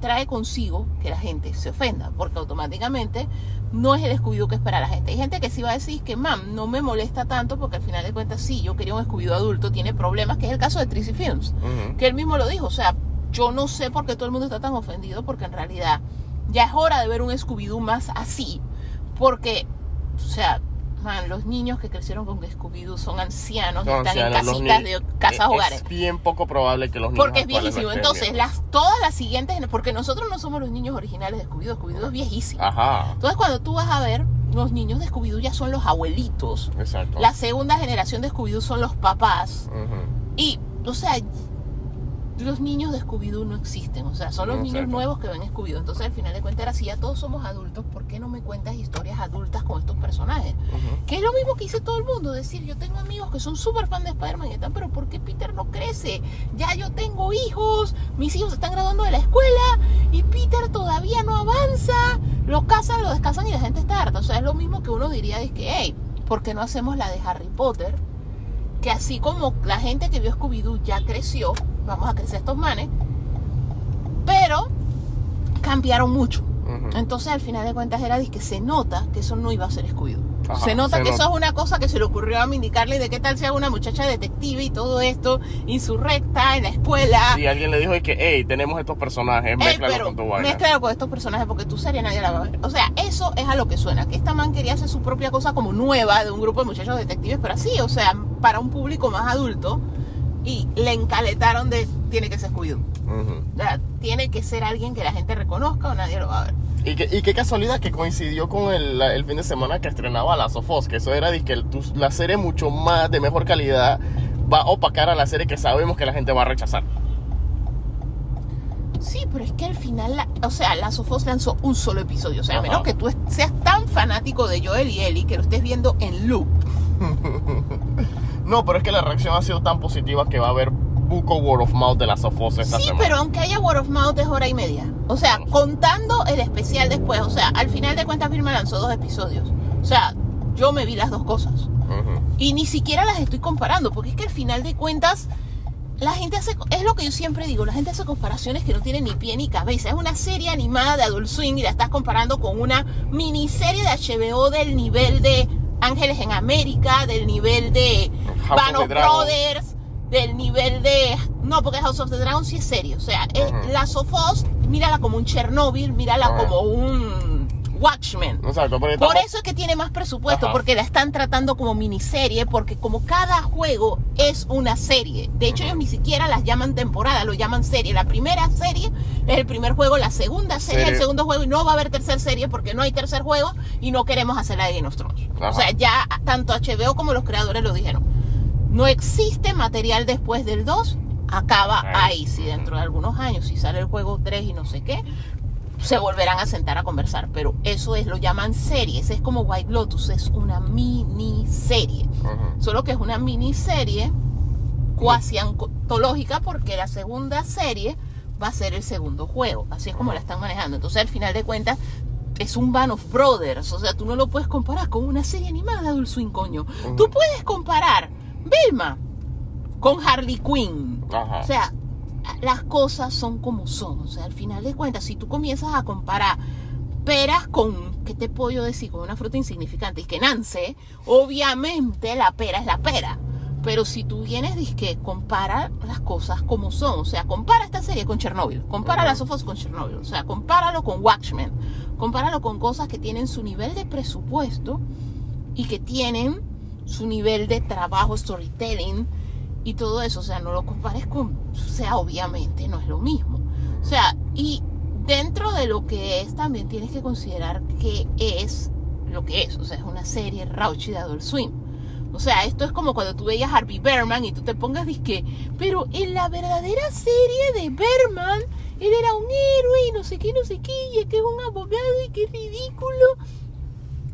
trae consigo que la gente se ofenda, porque automáticamente no es el Scooby-Doo que espera la gente. Hay gente que sí va a decir que, mam, no me molesta tanto porque al final de cuentas sí, yo quería un Scooby-Doo adulto, tiene problemas, que es el caso de Tricy Films, que él mismo lo dijo, o sea, yo no sé por qué todo el mundo está tan ofendido, porque en realidad ya es hora de ver un Scooby-Doo más así, porque, o sea... Man, los niños que crecieron con Scooby-Doo son ancianos, Son están ancianos, en casitas de casas es- hogares. Es bien poco probable que los niños Porque es viejísimo. Entonces, las, todas las siguientes, porque nosotros no somos los niños originales de Scooby-Doo, Scooby-Doo es viejísimo. Ajá, Entonces, cuando tú vas a ver, los niños de Scooby-Doo ya son los abuelitos. exacto. La segunda generación de Scooby-Doo son los papás. Ujú. Y, o sea, los niños de Scooby-Doo no existen. O sea, son los No, niños exacto. nuevos que ven Scooby-Doo. Entonces, al final de cuentas, era si ya todos somos adultos, ¿por qué no me cuentas historias adultas con estos personajes? Que es lo mismo que dice todo el mundo, decir, yo tengo amigos que son súper fan de Spider-Man y están, pero ¿por qué Peter no crece? Ya yo tengo hijos, mis hijos se están graduando de la escuela y Peter todavía no avanza. Lo casan, lo descasan y la gente está harta. O sea, es lo mismo que uno diría, es que, hey, ¿por qué no hacemos la de Harry Potter? Que así como la gente que vio Scooby-Doo ya creció, vamos a crecer estos manes, pero cambiaron mucho. Entonces, al final de cuentas, era de que se nota que eso no iba a ser Scooby-Doo. Ajá, se nota se que nota. eso es una cosa que se le ocurrió a Mindy Carly de qué tal sea una muchacha detective y todo esto, insurrecta en la escuela. Y alguien le dijo que, hey, tenemos estos personajes, pero con tu vaina. mezclalo con estos personajes porque tu serie nadie la va a ver. O sea, eso es a lo que suena. Que esta man quería hacer su propia cosa como nueva de un grupo de muchachos detectives, pero así, o sea, para un público más adulto. Y le encaletaron de tiene que ser Scooby-Doo. O sea, tiene que ser alguien que la gente reconozca o nadie lo va a ver. Y, que- y qué casualidad que coincidió con el, el fin de semana que estrenaba la Sofos, que eso era el- tu- la serie mucho más de mejor calidad va a opacar a la serie que sabemos que la gente va a rechazar. Sí, pero es que al final, la- o sea, la Sofos lanzó un solo episodio. O sea, a menos que tú seas tan fanático de Joel y Ellie que lo estés viendo en loop. No, pero es que la reacción ha sido tan positiva que va a haber buco word of mouth de la Sofos esta Sí, semana. pero aunque haya word of mouth es hora y media. O sea, contando el especial después. O sea, al final de cuentas, Vilma lanzó dos episodios. O sea, yo me vi las dos cosas. Y ni siquiera las estoy comparando, porque es que al final de cuentas, la gente hace, es lo que yo siempre digo, la gente hace comparaciones que no tienen ni pie ni cabeza. Es una serie animada de Adult Swing y la estás comparando con una miniserie de HBO del nivel de Ángeles en América, del nivel de Dragon. Brothers, del nivel de... No, porque House of the Dragon sí es serio. O sea, es- la Sofos, mírala como un Chernobyl, mírala como un Watchmen. Exacto, Por estamos- eso es que tiene más presupuesto, Ajá. porque la están tratando como miniserie, porque como cada juego es una serie. De hecho, ellos ni siquiera las llaman temporada, lo llaman serie. La primera serie es el primer juego, la segunda serie es el segundo juego, y no va a haber tercer serie porque no hay tercer juego y no queremos hacer la de Game of Thrones. Ajá. O sea, ya tanto HBO como los creadores lo dijeron. No existe material después del 2, acaba Ahí. ahí. Si dentro de algunos años, si sale el juego 3 y no sé qué, se volverán a sentar a conversar. Pero eso es, lo llaman series. Es como White Lotus, es una miniserie. Ujú. Solo que es una miniserie cuasi antológica porque la segunda serie va a ser el segundo juego. Así es como la están manejando. Entonces, al final de cuentas, es un Band of Brothers. O sea, tú no lo puedes comparar con una serie animada de Adult Swim, coño. Tú puedes comparar Vilma con Harley Quinn. O sea, las cosas son como son. O sea, al final de cuentas, si tú comienzas a comparar peras con, ¿qué te puedo decir? Con una fruta insignificante y que nance, obviamente la pera es la pera. Pero si tú vienes, que compara las cosas como son. O sea, compara esta serie con Chernobyl. Compara las Sofos con Chernobyl. O sea, compáralo con Watchmen. Compáralo con cosas que tienen su nivel de presupuesto y que tienen su nivel de trabajo, storytelling y todo eso. O sea, no lo compares con, o sea, obviamente no es lo mismo. O sea, y dentro de lo que es, también tienes que considerar que es lo que es. O sea, es una serie rauchi de Adult Swim. O sea, esto es como cuando tú veías Harvey Berman y tú te pongas disque, pero en la verdadera serie de Berman, él era un héroe y no sé qué, no sé qué, y es que es un abogado y qué ridículo.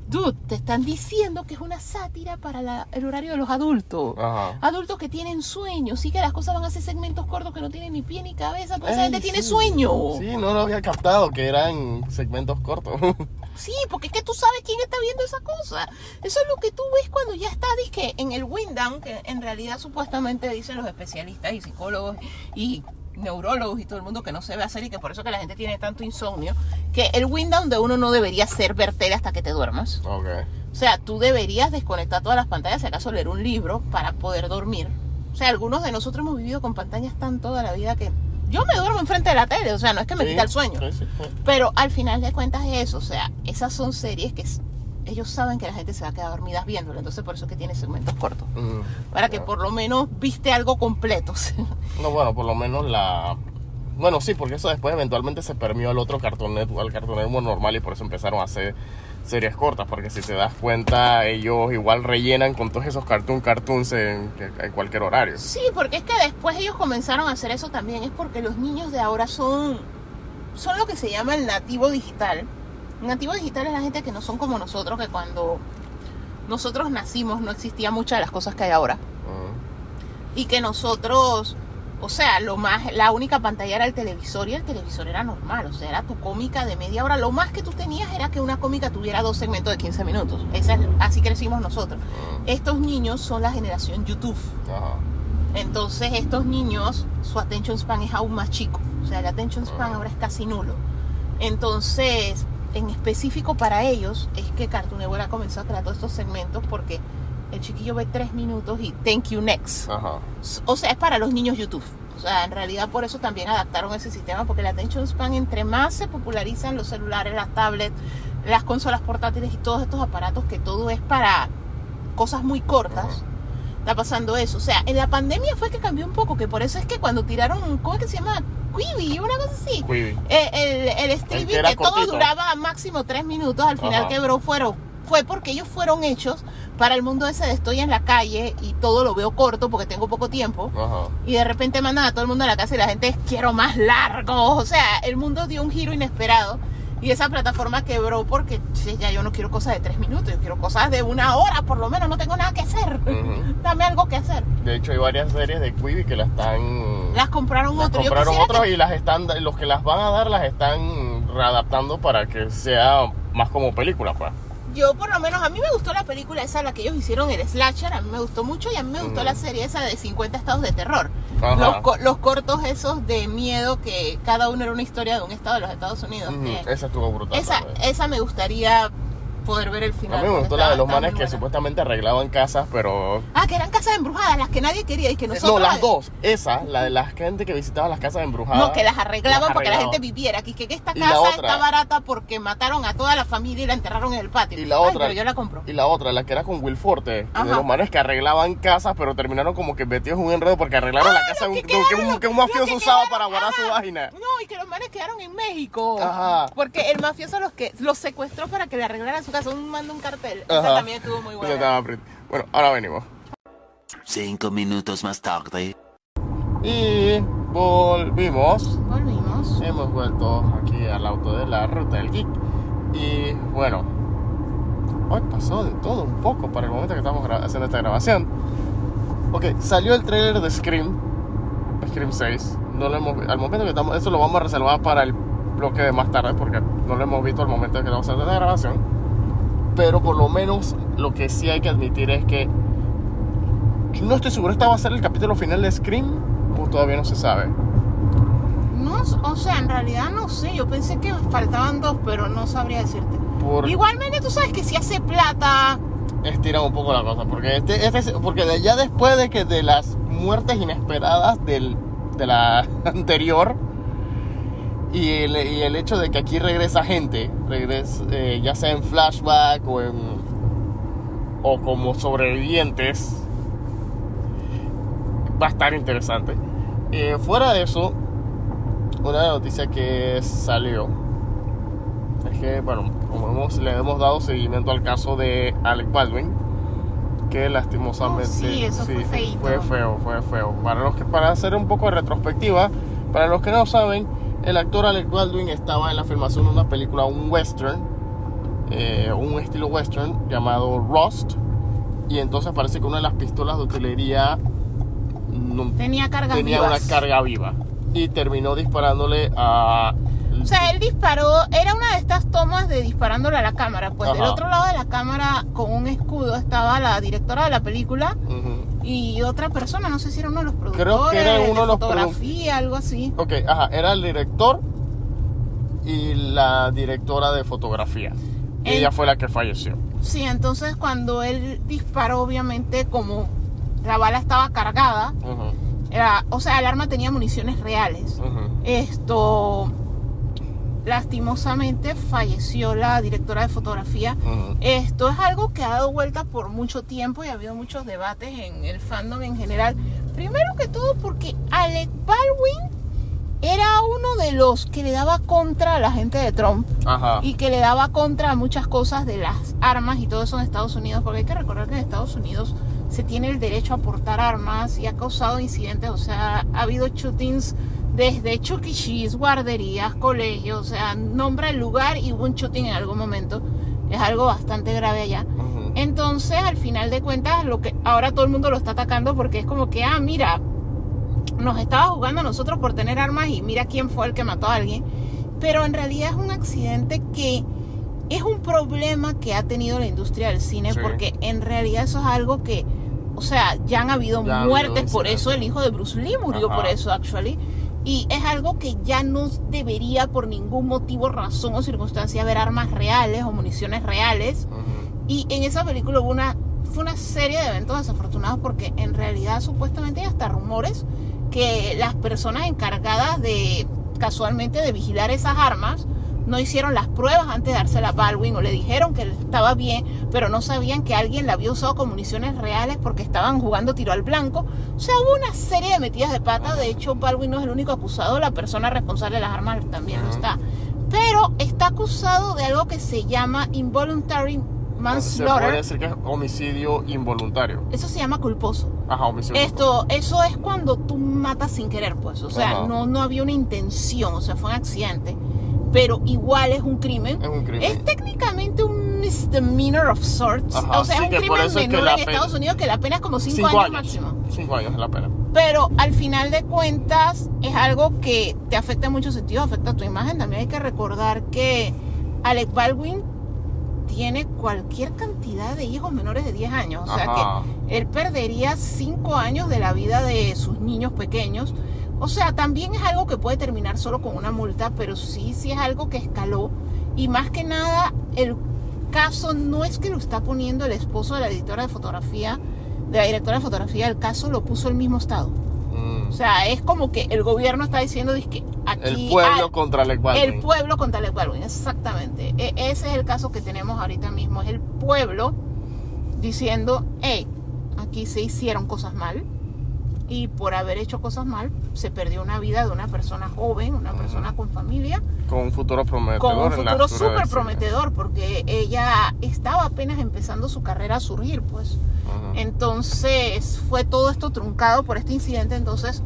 Dude, te están diciendo que es una sátira para la- el horario de los adultos. Ajá. Adultos que tienen sueños, sí que las cosas van a ser segmentos cortos que no tienen ni pie ni cabeza, pues esa gente tiene sueño. Sí, no lo había captado, que eran segmentos cortos. Sí, porque es que tú sabes quién está viendo esa cosa. Eso es lo que tú ves cuando ya está dizque, en el wind down, que en realidad supuestamente dicen los especialistas y psicólogos y neurólogos y todo el mundo que no se ve hacer y que por eso que la gente tiene tanto insomnio, que el wind down de uno no debería ser ver tele hasta que te duermas. ok. O sea, tú deberías desconectar todas las pantallas, si acaso leer un libro para poder dormir. O sea, algunos de nosotros hemos vivido con pantallas tan toda la vida que yo me duermo enfrente de la tele, o sea, no es que me Sí, quita el sueño. sí, sí, sí. Pero al final de cuentas es eso, o sea, esas son series que ellos saben que la gente se va a quedar dormida viéndolo, entonces por eso es que tiene segmentos cortos. Mm, Para que por lo menos viste algo completo. No, bueno, por lo menos la... Bueno, sí, porque eso después eventualmente se permeó al otro Cartoon Network, al Cartoon Network normal y por eso empezaron a hacer series cortas, porque si te das cuenta, ellos igual rellenan con todos esos cartoon cartoons en, en cualquier horario. Sí, porque es que después ellos comenzaron a hacer eso también, es porque los niños de ahora son, son lo que se llama el nativo digital. Nativo digital es la gente que no son como nosotros, que cuando nosotros nacimos no existía muchas de las cosas que hay ahora. Mm, y que nosotros, o sea, lo más, la única pantalla era el televisor y el televisor era normal, o sea, era tu cómica de media hora. Lo más que tú tenías era que una cómica tuviera dos segmentos de 15 minutos. Esa es- así crecimos nosotros. mm, Estos niños son la generación YouTube. ajá. Entonces estos niños, su attention span es aún más chico. O sea, el attention span Ah. ahora es casi nulo. Entonces, en específico para ellos, es que Cartoon Network ha comenzado a crear todos estos segmentos porque el chiquillo ve tres minutos y thank you next. Ajá. O sea, es para los niños YouTube. O sea, en realidad por eso también adaptaron ese sistema, porque el attention span, entre más se popularizan los celulares, las tablets, las consolas portátiles y todos estos aparatos, que todo es para cosas muy cortas, está pasando eso. O sea, en la pandemia fue que cambió un poco, que por eso es que cuando tiraron, ¿cómo es que se llama? Quibi, una cosa así. Quibi. Eh, el, el streaming que era que todo duraba máximo tres minutos, al final Ajá. quebró, fueron, fue porque ellos fueron hechos para el mundo ese de estoy en la calle y todo lo veo corto porque tengo poco tiempo. Ajá. Y de repente mandan a todo el mundo a la casa y la gente quiero más largo. O sea, el mundo dio un giro inesperado. Y esa plataforma quebró porque ya yo no quiero cosas de tres minutos, yo quiero cosas de una hora por lo menos, no tengo nada que hacer. Ujú. Dame algo que hacer. De hecho, hay varias series de Quibi que las están... Las compraron las otro. Yo compraron otros que- y las están... Los que las van a dar las están readaptando para que sea más como película, pues. Yo por lo menos, a mí me gustó la película esa, la que ellos hicieron, el Slasher, a mí me gustó mucho y a mí me gustó Mm. la serie esa de 50 estados de terror. Los, co- los cortos esos de miedo que cada uno era una historia de un estado de los Estados Unidos. Que- Esa estuvo brutal. esa, esa me gustaría poder ver el A final. mí me gustó la de los manes que buena. supuestamente arreglaban casas, pero... Ah, que eran casas embrujadas, las que nadie quería y que nosotros... No, las dos. Esa, la de la gente que visitaba las casas embrujadas. No, que las arreglaban las porque la arreglaban. gente viviera aquí. Que, que esta la casa otra- está barata porque mataron a toda la familia y la enterraron en el patio. Y la Ay, otra- pero yo la compro. Y la otra, la que era con Will Forte, Ajá. de los manes que arreglaban casas, pero terminaron como que metidos en un enredo porque arreglaron la casa de un- que que, un- que un, que un mafioso que usaba para guardar su vagina. No, y que los manes quedaron en México. Ajá. Porque el mafioso los que los secuestró para que le arreglaran su casa. Un manda un cartel. Esa también estuvo muy buena. Bueno, ahora venimos. Cinco minutos más tarde. Y volvimos. Volvimos. Hemos vuelto aquí al auto de la ruta del geek. Y bueno, hoy pasó de todo un poco para el momento que estamos haciendo esta grabación. Ok, salió el trailer de Scream, Scream 6. No lo hemos, al momento que estamos, eso lo vamos a reservar para el bloque de más tarde porque no lo hemos visto al momento que estamos haciendo esta grabación. Pero por lo menos lo que sí hay que admitir es que no estoy seguro, ¿esta va a ser el capítulo final de Scream? O todavía no se sabe. No, o sea, en realidad no sé. Yo pensé que faltaban dos, pero no sabría decirte. Por... Igualmente, tú sabes que si hace plata. estiran un poco la cosa porque este, este es- porque ya después de que de las muertes inesperadas del, de la anterior y el, y el hecho de que aquí regresa gente regresa eh, ya sea en flashback o en o como sobrevivientes va a estar interesante Eh, fuera de eso una noticia que salió es que, bueno, como hemos, le hemos dado seguimiento al caso de Alec Baldwin, que lastimosamente Oh, sí, eso fue feíto. fue feo, fue feo. Para, los que, para hacer un poco de retrospectiva, para los que no saben, el actor Alec Baldwin estaba en la filmación de una película, un western, eh, un estilo western llamado Rust. Y entonces parece que una de las pistolas de utilería no- Tenía tenía una carga viva. Y terminó disparándole a. O sea, él disparó, era una de estas tomas de disparándole a la cámara. Pues del Ajá. otro lado de la cámara, con un escudo, estaba la directora de la película. Y otra persona, no sé si era uno de los productores, Creo que era uno de los produ- fotografía, algo así. Ok, ajá, era el director y la directora de fotografía. El- ella fue la que falleció. Sí, entonces cuando él disparó, obviamente, como la bala estaba cargada, era, o sea, el arma tenía municiones reales. Esto, lastimosamente, falleció la directora de fotografía. Esto es algo que ha dado vuelta por mucho tiempo y ha habido muchos debates en el fandom en general. Primero que todo porque Alec Baldwin era uno de los que le daba contra a la gente de Trump Ajá. y que le daba contra a muchas cosas de las armas y todo eso en Estados Unidos, porque hay que recordar que en Estados Unidos se tiene el derecho a portar armas y ha causado incidentes, o sea, ha habido shootings desde Chuck E. Cheese, guarderías, colegios, o sea, nombra el lugar y hubo un shooting en algún momento. Es algo bastante grave allá. Ujú. Entonces, al final de cuentas, lo que ahora todo el mundo lo está atacando porque es como que, ah, mira, nos estaba jugando a nosotros por tener armas y mira quién fue el que mató a alguien. Pero en realidad es un accidente que es un problema que ha tenido la industria del cine Sí. porque en realidad eso es algo que, o sea, ya han habido Ya ha habido muertes por eso, el hijo de Bruce Lee murió Ajá. por eso, actually. Y es algo que ya no debería por ningún motivo, razón o circunstancia haber armas reales o municiones reales. Y en esa película hubo una, fue una serie de eventos desafortunados porque en realidad supuestamente hay hasta rumores que las personas encargadas de casualmente de vigilar esas armas no hicieron las pruebas antes de dársela a Baldwin o le dijeron que estaba bien, pero no sabían que alguien la había usado con municiones reales porque estaban jugando tiro al blanco. O sea, hubo una serie de metidas de pata. De hecho, Baldwin no es el único acusado, la persona responsable de las armas también lo está. Pero está acusado de algo que se llama involuntary Se puede manslaughter. decir que es homicidio involuntario. Eso se llama culposo. Ajá, homicidio. Esto, eso es cuando tú matas sin querer, pues. O sea, Ajá. no, no había una intención, o sea, fue un accidente. Pero igual es un crimen. Es un crimen. Es técnicamente un misdemeanor of sorts. Ajá, o sea, sí, es un crimen eso es que menor en Estados Unidos que la pena es como 5 Cinco años, años. máximo. Cinco años es la pena. Pero al final de cuentas es algo que te afecta en muchos sentidos, afecta a tu imagen. También hay que recordar que Alec Baldwin tiene cualquier cantidad de hijos menores de 10 años. O sea Ajá. que él perdería 5 años de la vida de sus niños pequeños. O sea, también es algo que puede terminar solo con una multa, pero sí, sí es algo que escaló. Y más que nada, el caso no es que lo está poniendo el esposo de la editora de fotografía, de la directora de fotografía, el caso lo puso el mismo estado. Mm. O sea, es como que el gobierno está diciendo que aquí El pueblo contra Alec Baldwin. el pueblo contra Alec Baldwin, exactamente. E- ese es el caso que tenemos ahorita mismo. Es el pueblo diciendo, hey, aquí se hicieron cosas mal y por haber hecho cosas mal se perdió una vida de una persona joven, una persona con familia, Con un futuro prometedor. con un futuro súper prometedor porque ella estaba apenas empezando su carrera a surgir, pues. Entonces fue todo esto truncado por este incidente. Entonces,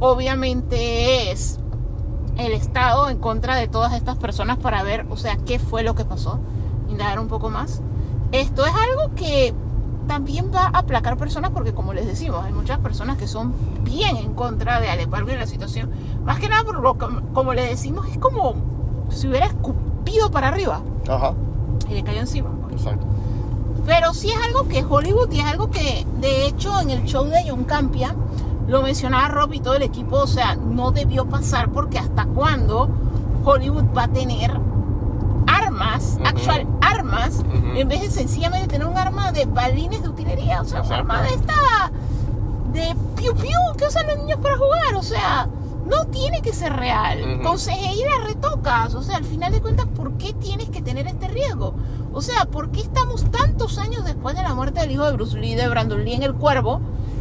obviamente es el Estado en contra de todas estas personas para ver, o sea, qué fue lo que pasó, indagar un poco más. Esto es algo que también va a aplacar personas porque, como les decimos, hay muchas personas que son bien en contra de Baldwin en la situación. Más que nada, por lo que, como le decimos, es como si hubiera escupido para arriba Ajá, y le cayó encima. pues. exacto. Pero sí es algo que es Hollywood y es algo que, de hecho, en el show de John Campia, lo mencionaba Rob y todo el equipo, o sea, no debió pasar porque hasta cuándo Hollywood va a tener armas, actual armas, en vez de sencillamente tener un arma de balines de utilería, o sea, un Exacto. arma de esta, de piu piu que usan los niños para jugar, o sea, no tiene que ser real. Ujú. Con CGI la retocas, o sea, al final de cuentas, ¿por qué tienes que tener este riesgo? O sea, ¿por qué estamos tantos años después de la muerte del hijo de Bruce Lee, de Brandon Lee en El Cuervo,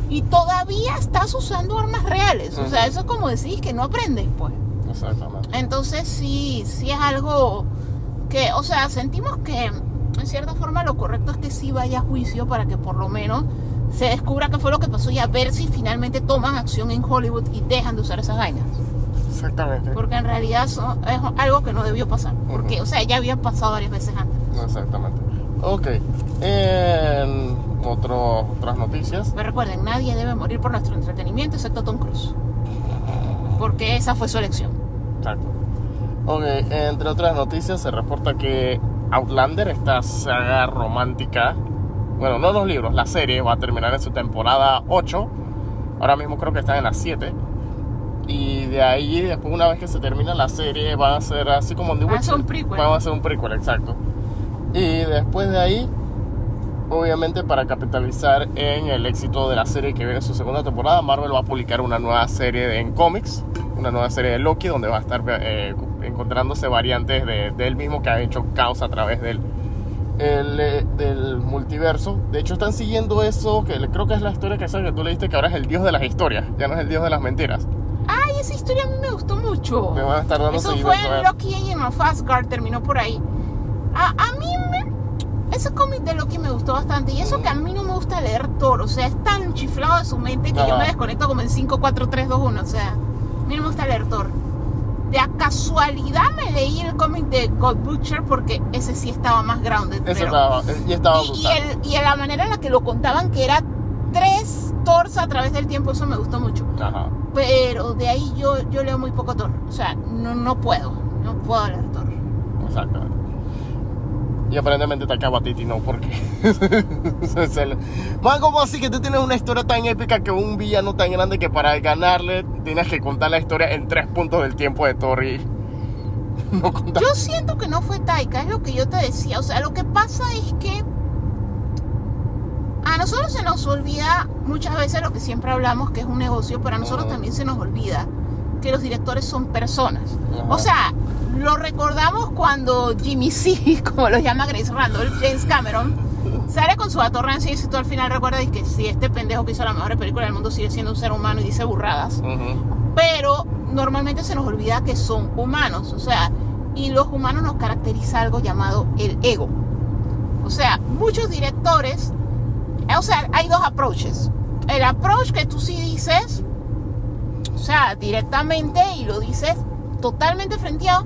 y todavía estás usando armas reales? O sea, eso es como decir que no aprendes, pues. Exactamente. Entonces sí, sí es algo que, o sea, sentimos que en cierta forma lo correcto es que sí vaya a juicio para que por lo menos se descubra qué fue lo que pasó y a ver si finalmente toman acción en Hollywood y dejan de usar esas vainas. Exactamente. Porque en realidad eso es algo que no debió pasar. Porque, Ujú. o sea, ya había pasado varias veces antes. Exactamente. Ok. En otro- otras noticias. Pero recuerden, nadie debe morir por nuestro entretenimiento excepto Tom Cruise. Porque esa fue su elección. Exacto. Ok, entre otras noticias se reporta que Outlander, esta saga romántica, bueno, no los libros, la serie va a terminar en su temporada 8. Ahora mismo creo que está en la 7. Y de ahí, después una vez que se termina la serie, va a ser así como The Va a ser Witcher. un prequel. Va a ser un prequel, exacto. Y después de ahí, obviamente para capitalizar en el éxito de la serie que viene en su segunda temporada, Marvel va a publicar una nueva serie en cómics, una nueva serie de Loki, donde va a estar eh, encontrándose variantes de, de él mismo que ha hecho caos a través del, el, eh, del multiverso. De hecho, están siguiendo eso, que creo que es la historia que, sabes que tú leíste, que ahora es el dios de las historias, ya no es el dios de las mentiras. Ay, esa historia a mí me gustó mucho. Me van a estar dando Eso fue en. Loki Agent of Asgard, terminó por ahí. A, a mí me... Ese cómic de Loki me gustó bastante. Y eso que a mí no me gusta leer Thor. O sea, es tan chiflado de su mente que yo me desconecto como en 5, 4, 3, 2, 1. O sea, a mí no me gusta leer Thor. De a casualidad me leí el cómic de God Butcher porque ese sí estaba más grounded. Ese pero- estaba, y estaba y, y brutal. el, y la manera en la que lo contaban, que era tres Thors a través del tiempo, eso me gustó mucho. Ajá. Pero de ahí yo, yo leo muy poco Thor. O sea, no, no puedo. No puedo leer Thor. Exactamente. Y aparentemente Taika Waititi no, porque... Man, ¿cómo así que tú tienes una historia tan épica que un villano tan grande que para ganarle tienes que contar la historia en tres puntos del tiempo de. No contar... Yo siento que no fue Taika, es lo que yo te decía. O sea, lo que pasa es que a nosotros se nos olvida muchas veces lo que siempre hablamos, que es un negocio, pero a nosotros también se nos olvida que los directores son personas. Ajá. O sea, lo recordamos cuando Jimmy C, como lo llama Grace Randolph, James Cameron, sale con su atorrancia y dice tú al final recuerdas que si este pendejo que hizo la mejor película del mundo sigue siendo un ser humano y dice burradas pero normalmente se nos olvida que son humanos, o sea, y los humanos nos caracteriza algo llamado el ego. O sea, muchos directores, o sea, hay dos approaches. El approach que tú sí dices, sea, directamente y lo dices totalmente frenteado,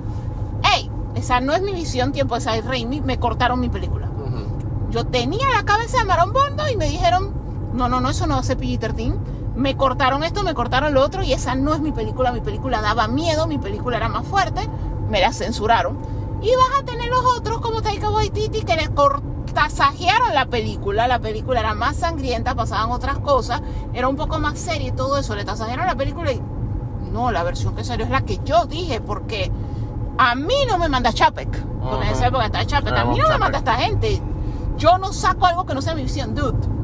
hey, esa no es mi visión, tiempo de Sai Raimi, me cortaron mi película. Yo tenía la cabeza de Marón Bondo y me dijeron, no, no, no, eso no va a ser PG-13. Me cortaron esto, me cortaron lo otro y esa no es mi película. Mi película daba miedo, mi película era más fuerte, me la censuraron. Y vas a tener los otros como Taika Waititi que le cortasajearon la película. La película era más sangrienta, pasaban otras cosas, era un poco más seria y todo eso. Le tasajearon la película y no, la versión que salió es la que yo dije porque a mí no me manda Chapek. Porque en Ajá. esa época estaba Chapek. A mí no me manda esta gente. Yo no saco algo que no sea mi visión, dude.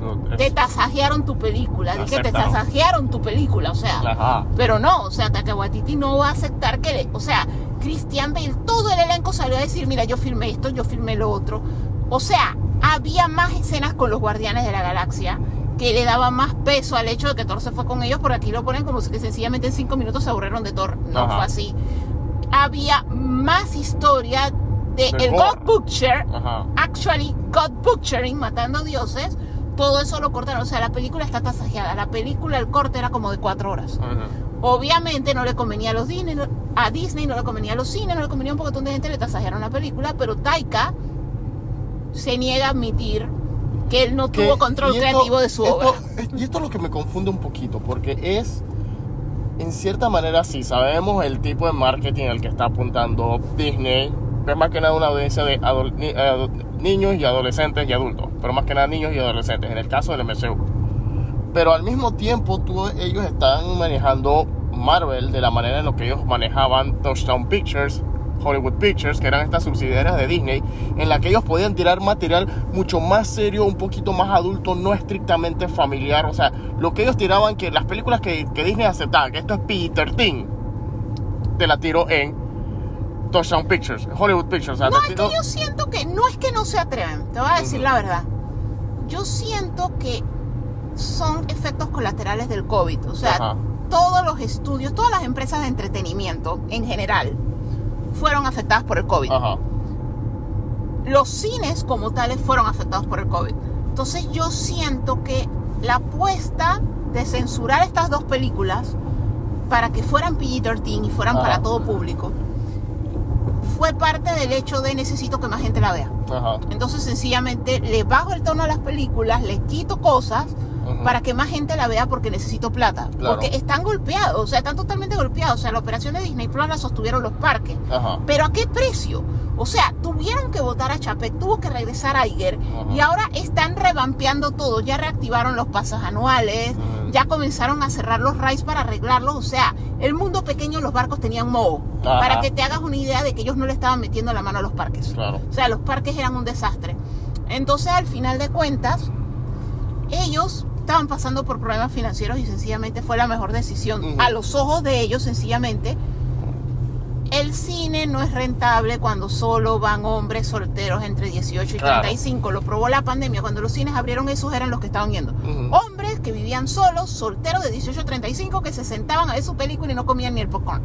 No, es- Te tasajearon tu película. Dije, te tasajearon tu película. O sea, Ajá. pero no, o sea, Taika Waititi no va a aceptar que le, o sea, Christian Bale, todo el elenco salió a decir, mira, yo filmé esto, yo filmé lo otro. O sea, había más escenas con los Guardianes de la Galaxia que le daba más peso al hecho de que Thor se fue con ellos, porque aquí lo ponen como que sencillamente en cinco minutos se aburrieron de Thor. No Ajá. fue así. Había más historia de De el. God Butcher, Ajá. actually God Butchering, matando dioses. Todo eso lo cortaron. O sea, la película está tasajeada. La película, el corte era como de cuatro horas. Obviamente no le convenía a los Disney, no- a Disney, no le convenía a los cines, no le convenía a un montón de gente, le tasajearon la película, pero Taika se niega a admitir que él no que- tuvo control esto- creativo de su esto- obra. Y esto es lo que me confunde un poquito, porque es, en cierta manera, sí, sabemos el tipo de marketing al que está apuntando Disney, es más que nada una audiencia de ado- niños y adolescentes y adultos, pero más que nada niños y adolescentes, en el caso del MCU. Pero al mismo tiempo, tú- ellos están manejando Marvel de la manera en la que ellos manejaban Touchdown Pictures, Hollywood Pictures, que eran estas subsidiarias de Disney, en la que ellos podían tirar material mucho más serio, un poquito más adulto, no estrictamente familiar. O sea, lo que ellos tiraban, que las películas que, que Disney aceptaba, que esto es PG-13, te la tiró en Touchdown Pictures, Hollywood Pictures. No, es que yo siento que no es que no se atreven, te voy a decir la verdad. Yo siento que son efectos colaterales del COVID. O sea, Ajá. todos los estudios, todas las empresas de entretenimiento en general fueron afectadas por el COVID. Ajá. los cines como tales fueron afectados por el COVID. Entonces yo siento que la apuesta de censurar estas dos películas para que fueran PG-13 y fueran Ajá. para todo público fue parte del hecho de necesito que más gente la vea. Ajá. Entonces sencillamente le bajo el tono a las películas, le quito cosas Para que más gente la vea porque necesito plata. Claro. Porque están golpeados, o sea, están totalmente golpeados. O sea, la operación de Disney Plus la sostuvieron los parques. Ajá. Pero ¿a qué precio? O sea, tuvieron que votar a Chapek, tuvo que regresar a Iger Ajá. y ahora están revampeando todo. Ya reactivaron los pasos anuales, ya comenzaron a cerrar los rides para arreglarlos. O sea, el mundo pequeño los barcos tenían moho. Para que te hagas una idea de que ellos no le estaban metiendo la mano a los parques. Claro. O sea, los parques eran un desastre. Entonces, al final de cuentas, ellos estaban pasando por problemas financieros y sencillamente fue la mejor decisión. A los ojos de ellos, sencillamente, el cine no es rentable cuando solo van hombres solteros entre 18 y Claro. 35. Lo probó la pandemia. Cuando los cines abrieron, esos eran los que estaban yendo. Hombres que vivían solos, solteros de 18 a 35, que se sentaban a ver su película y no comían ni el popcorn.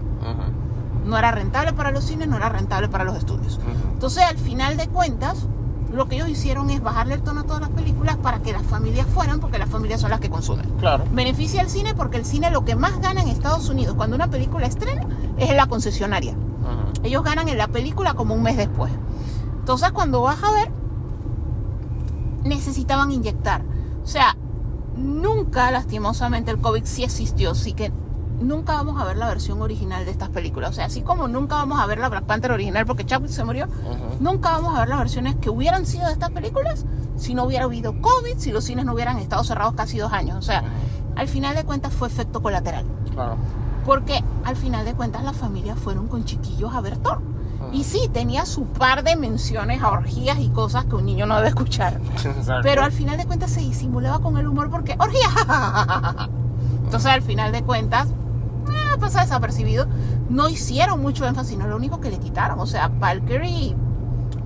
No era rentable para los cines, no era rentable para los estudios. Entonces, al final de cuentas, lo que ellos hicieron es bajarle el tono a todas las películas para que las familias fueran, porque las familias son las que consumen. Claro. Beneficia al cine porque el cine lo que más gana en Estados Unidos cuando una película estrena es en la concesionaria. Ellos ganan en la película como un mes después. Entonces, cuando vas a ver, necesitaban inyectar. O sea, nunca, lastimosamente, el COVID sí existió, así que nunca vamos a ver la versión original de estas películas. O sea, así como nunca vamos a ver la Black Panther original porque Chadwick se murió, nunca vamos a ver las versiones que hubieran sido de estas películas si no hubiera habido COVID, si los cines no hubieran estado cerrados casi dos años. O sea, al final de cuentas fue efecto colateral. Claro. Porque al final de cuentas las familias fueron con chiquillos a ver Thor. Y sí, tenía su par de menciones a orgías y cosas que un niño no debe escuchar. Pero al final de cuentas se disimulaba con el humor porque orgía. Entonces al final de cuentas pasa desapercibido. No hicieron mucho énfasis, no lo único que le quitaron. O sea, Valkyrie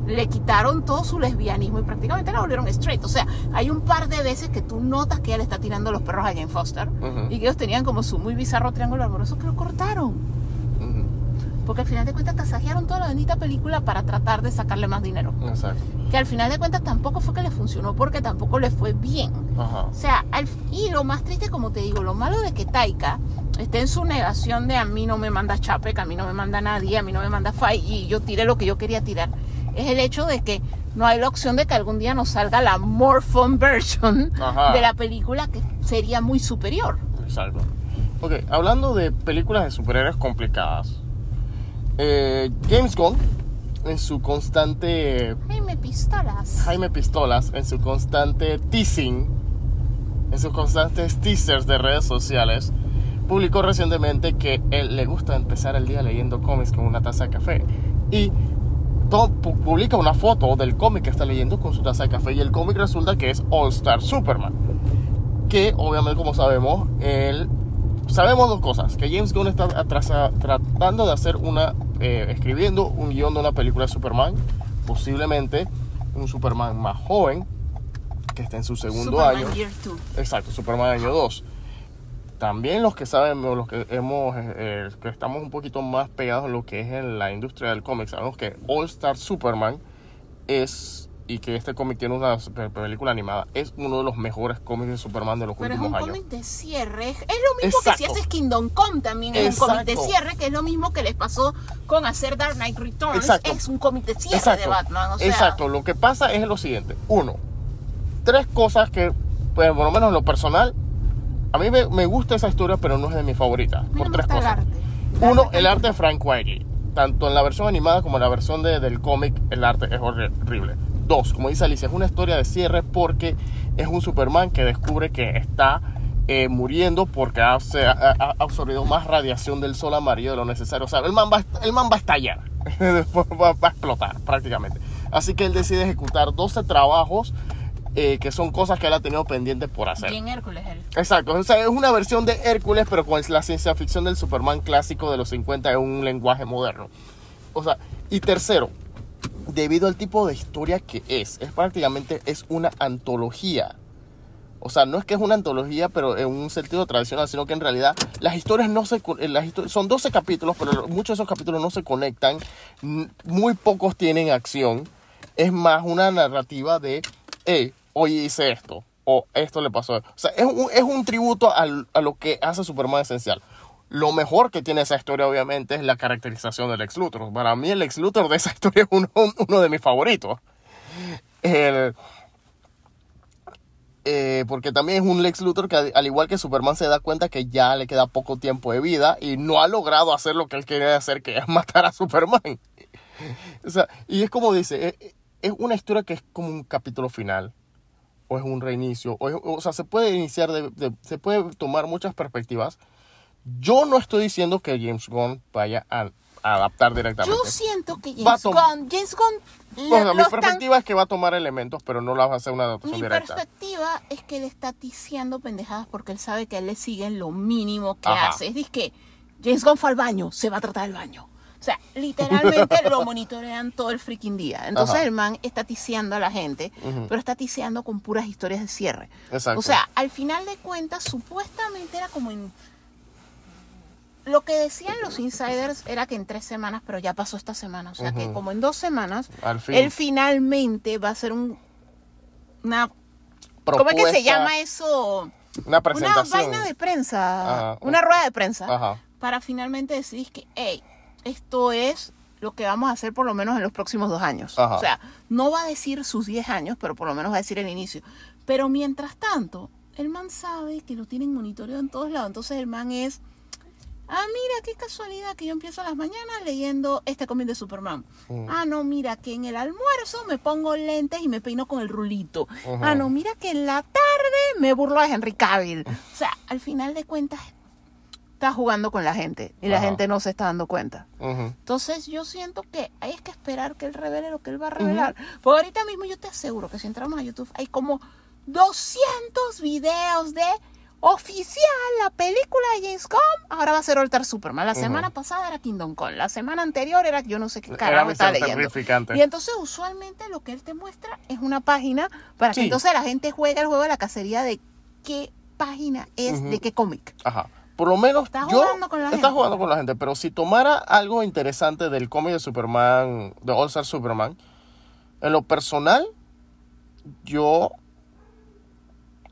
le quitaron todo su lesbianismo y prácticamente la volvieron straight. O sea, hay un par de veces que tú notas que ella le está tirando los perros a Jane Foster y que ellos tenían como su muy bizarro triángulo amoroso que lo cortaron. Porque al final de cuentas tasajearon toda la bendita película para tratar de sacarle más dinero. Exacto. Que al final de cuentas tampoco fue que le funcionó porque tampoco le fue bien. O sea, al- y lo más triste, como te digo, lo malo de que Taika esté en su negación de a mí no me manda Chapek, a mí no me manda nadie, a mí no me manda Fai y yo tiré lo que yo quería tirar, es el hecho de que no hay la opción de que algún día nos salga la more fun version Ajá. de la película que sería muy superior. Exacto. Ok, hablando de películas de superhéroes complicadas. eh, James Gunn, en su constante Jaime Pistolas. Jaime Pistolas en su constante teasing, en sus constantes teasers de redes sociales, publicó recientemente que él le gusta empezar el día leyendo cómics con una taza de café. Y to- pu- publica una foto del cómic que está leyendo con su taza de café. Y el cómic resulta que es All Star Superman. Que obviamente, como sabemos, él. Sabemos dos cosas: que James Gunn está atrasa- tratando de hacer una. eh, escribiendo un guion de una película de Superman. Posiblemente un Superman más joven. Que está en su segundo Superman año. Year Two. Exacto, Superman año 2. También los que saben, los que hemos, eh, eh, que estamos un poquito más pegados en lo que es en la industria del cómic, sabemos que All Star Superman es, y que este cómic tiene una pe- película animada, es uno de los mejores cómics de Superman de los Pero es últimos un años. cómic de cierre. Es lo mismo que si Exacto. haces Kingdom Come también es un cómic de Exacto. cierre, que es lo mismo que les pasó con hacer Dark Knight Returns. Exacto. Es un cómic de cierre Exacto, de Batman. O sea, exacto, lo que pasa es lo siguiente. Uno, tres cosas que, pues, por lo menos en lo personal, a mí me, me gusta esa historia, pero no es de mi favorita. a mí no Por tres el cosas. Uno, el arte de Frank Wiley. Tanto en la versión animada como en la versión de- del cómic, el arte es horrible. Dos, como dice Alicia, es una historia de cierre porque es un Superman que descubre que está eh, muriendo porque ha, se ha- ha absorbido más radiación del sol amarillo de lo necesario. O sea, el man va, a- el man va a estallar. Después va, va a explotar prácticamente. Así que él decide ejecutar 12 trabajos eh, que son cosas que él ha tenido pendientes por hacer. Bien Hércules él. Exacto, o sea, es una versión de Hércules, pero con la ciencia ficción del Superman clásico de los 50 en un lenguaje moderno. O sea, y tercero, debido al tipo de historia que es, es prácticamente es una antología. O sea, no es que es una antología, pero en un sentido tradicional, sino que en realidad las historias no se eh, las histo- son 12 capítulos, pero muchos de esos capítulos no se conectan, muy pocos tienen acción. Es más una narrativa de, hey, hoy hice esto, o esto le pasó. O sea, es un, tributo a lo que hace Superman esencial. Lo mejor que tiene esa historia, obviamente, es la caracterización del ex Luthor. Para mí, el ex Luthor de esa historia es uno, de mis favoritos. El, eh, porque también es un Lex Luthor que al igual que Superman se da cuenta que ya le queda poco tiempo de vida y no ha logrado hacer lo que él quería hacer, que es matar a Superman. o sea, y es como dice, es, es, una historia que es como un capítulo final, o es un reinicio, o, es, o sea, se puede iniciar, de, de, se puede tomar muchas perspectivas. Yo no estoy diciendo que James Gunn vaya a, a adaptar directamente. Yo siento que James Gunn, James Gunn Bueno, lo- mi perspectiva es que va a tomar elementos, pero no la va a hacer una adaptación Mi directa. perspectiva es que él está ticiando pendejadas porque él sabe que a él le siguen lo mínimo que Ajá. hace. Es que James Gunn fue al baño, se va a tratar el baño. O sea, literalmente lo monitorean todo el freaking día. Entonces Ajá. el man está ticiando a la gente, pero está ticiando con puras historias de cierre. Exacto. O sea, al final de cuentas, supuestamente era como en... Lo que decían los insiders era que en tres semanas, pero ya pasó esta semana. O sea, que como en dos semanas, fin. él finalmente va a hacer un, una ¿Cómo es que se Propuesta, llama eso? Una Una presentación. vaina de prensa, Ajá. una rueda de prensa, Ajá. para finalmente decir que, hey, esto es lo que vamos a hacer por lo menos en los próximos dos años. Ajá. O sea, no va a decir sus 10 años, pero por lo menos va a decir el inicio. Pero mientras tanto, el man sabe que lo tienen monitoreado en todos lados. Entonces el man es, ah, mira, qué casualidad que yo empiezo las mañanas leyendo este cómic de Superman. Mm. Ah, no, mira, que en el almuerzo me pongo lentes y me peino con el rulito. Ujú. Ah, no, mira que en la tarde me burlo de Henry Cavill. O sea, al final de cuentas, está jugando con la gente y la Ajá. gente no se está dando cuenta. Ujú. Entonces yo siento que hay que esperar que él revele lo que él va a revelar. Porque ahorita mismo yo te aseguro que si entramos a YouTube hay como 200 videos de oficial la película de James Gunn. Ahora va a ser Alter Superman. La Ujú. semana pasada era Kingdom Come. La semana anterior era yo no sé qué carajo estaba leyendo. Y entonces usualmente lo que él te muestra es una página para que Sí. entonces la gente juegue el juego de la cacería de qué página es, de qué cómic. Ajá. Por lo menos Está yo jugando con la está gente. jugando con la gente, pero si tomara algo interesante del cómic de Superman, de All Star Superman, en lo personal, yo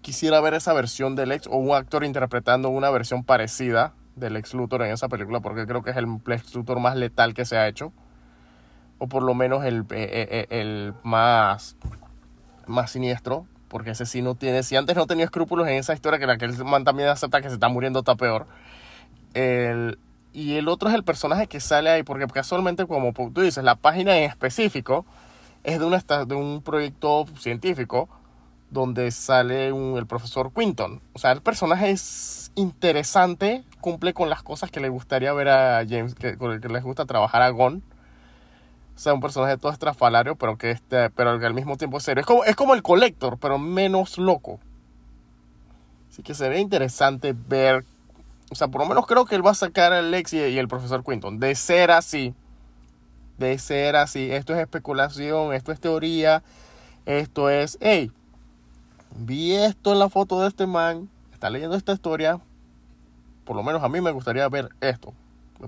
quisiera ver esa versión del ex o un actor interpretando una versión parecida del ex Luthor en esa película, porque creo que es el ex Luthor más letal que se ha hecho, o por lo menos el, eh, eh, el más más siniestro, porque ese sí no tiene, si antes no tenía escrúpulos en esa historia, que la que el man también acepta que se está muriendo está peor. El, y el otro es el personaje que sale ahí, porque casualmente, como tú dices, la página en específico es de, una, de un proyecto científico donde sale un- el profesor Quinton. O sea, el personaje es interesante, cumple con las cosas que le gustaría ver a James, que, con el que les gusta trabajar a Gon. O sea, un personaje todo estrafalario, pero que, este, pero que al mismo tiempo es serio. Es como, es como el Collector, pero menos loco. Así que sería interesante ver. O sea, por lo menos creo que él va a sacar a Lex y, y el profesor Quinton. De ser así. De ser así. Esto es especulación, esto es teoría. Esto es. Hey, vi esto en la foto de este man. Está leyendo esta historia. Por lo menos a mí me gustaría ver esto.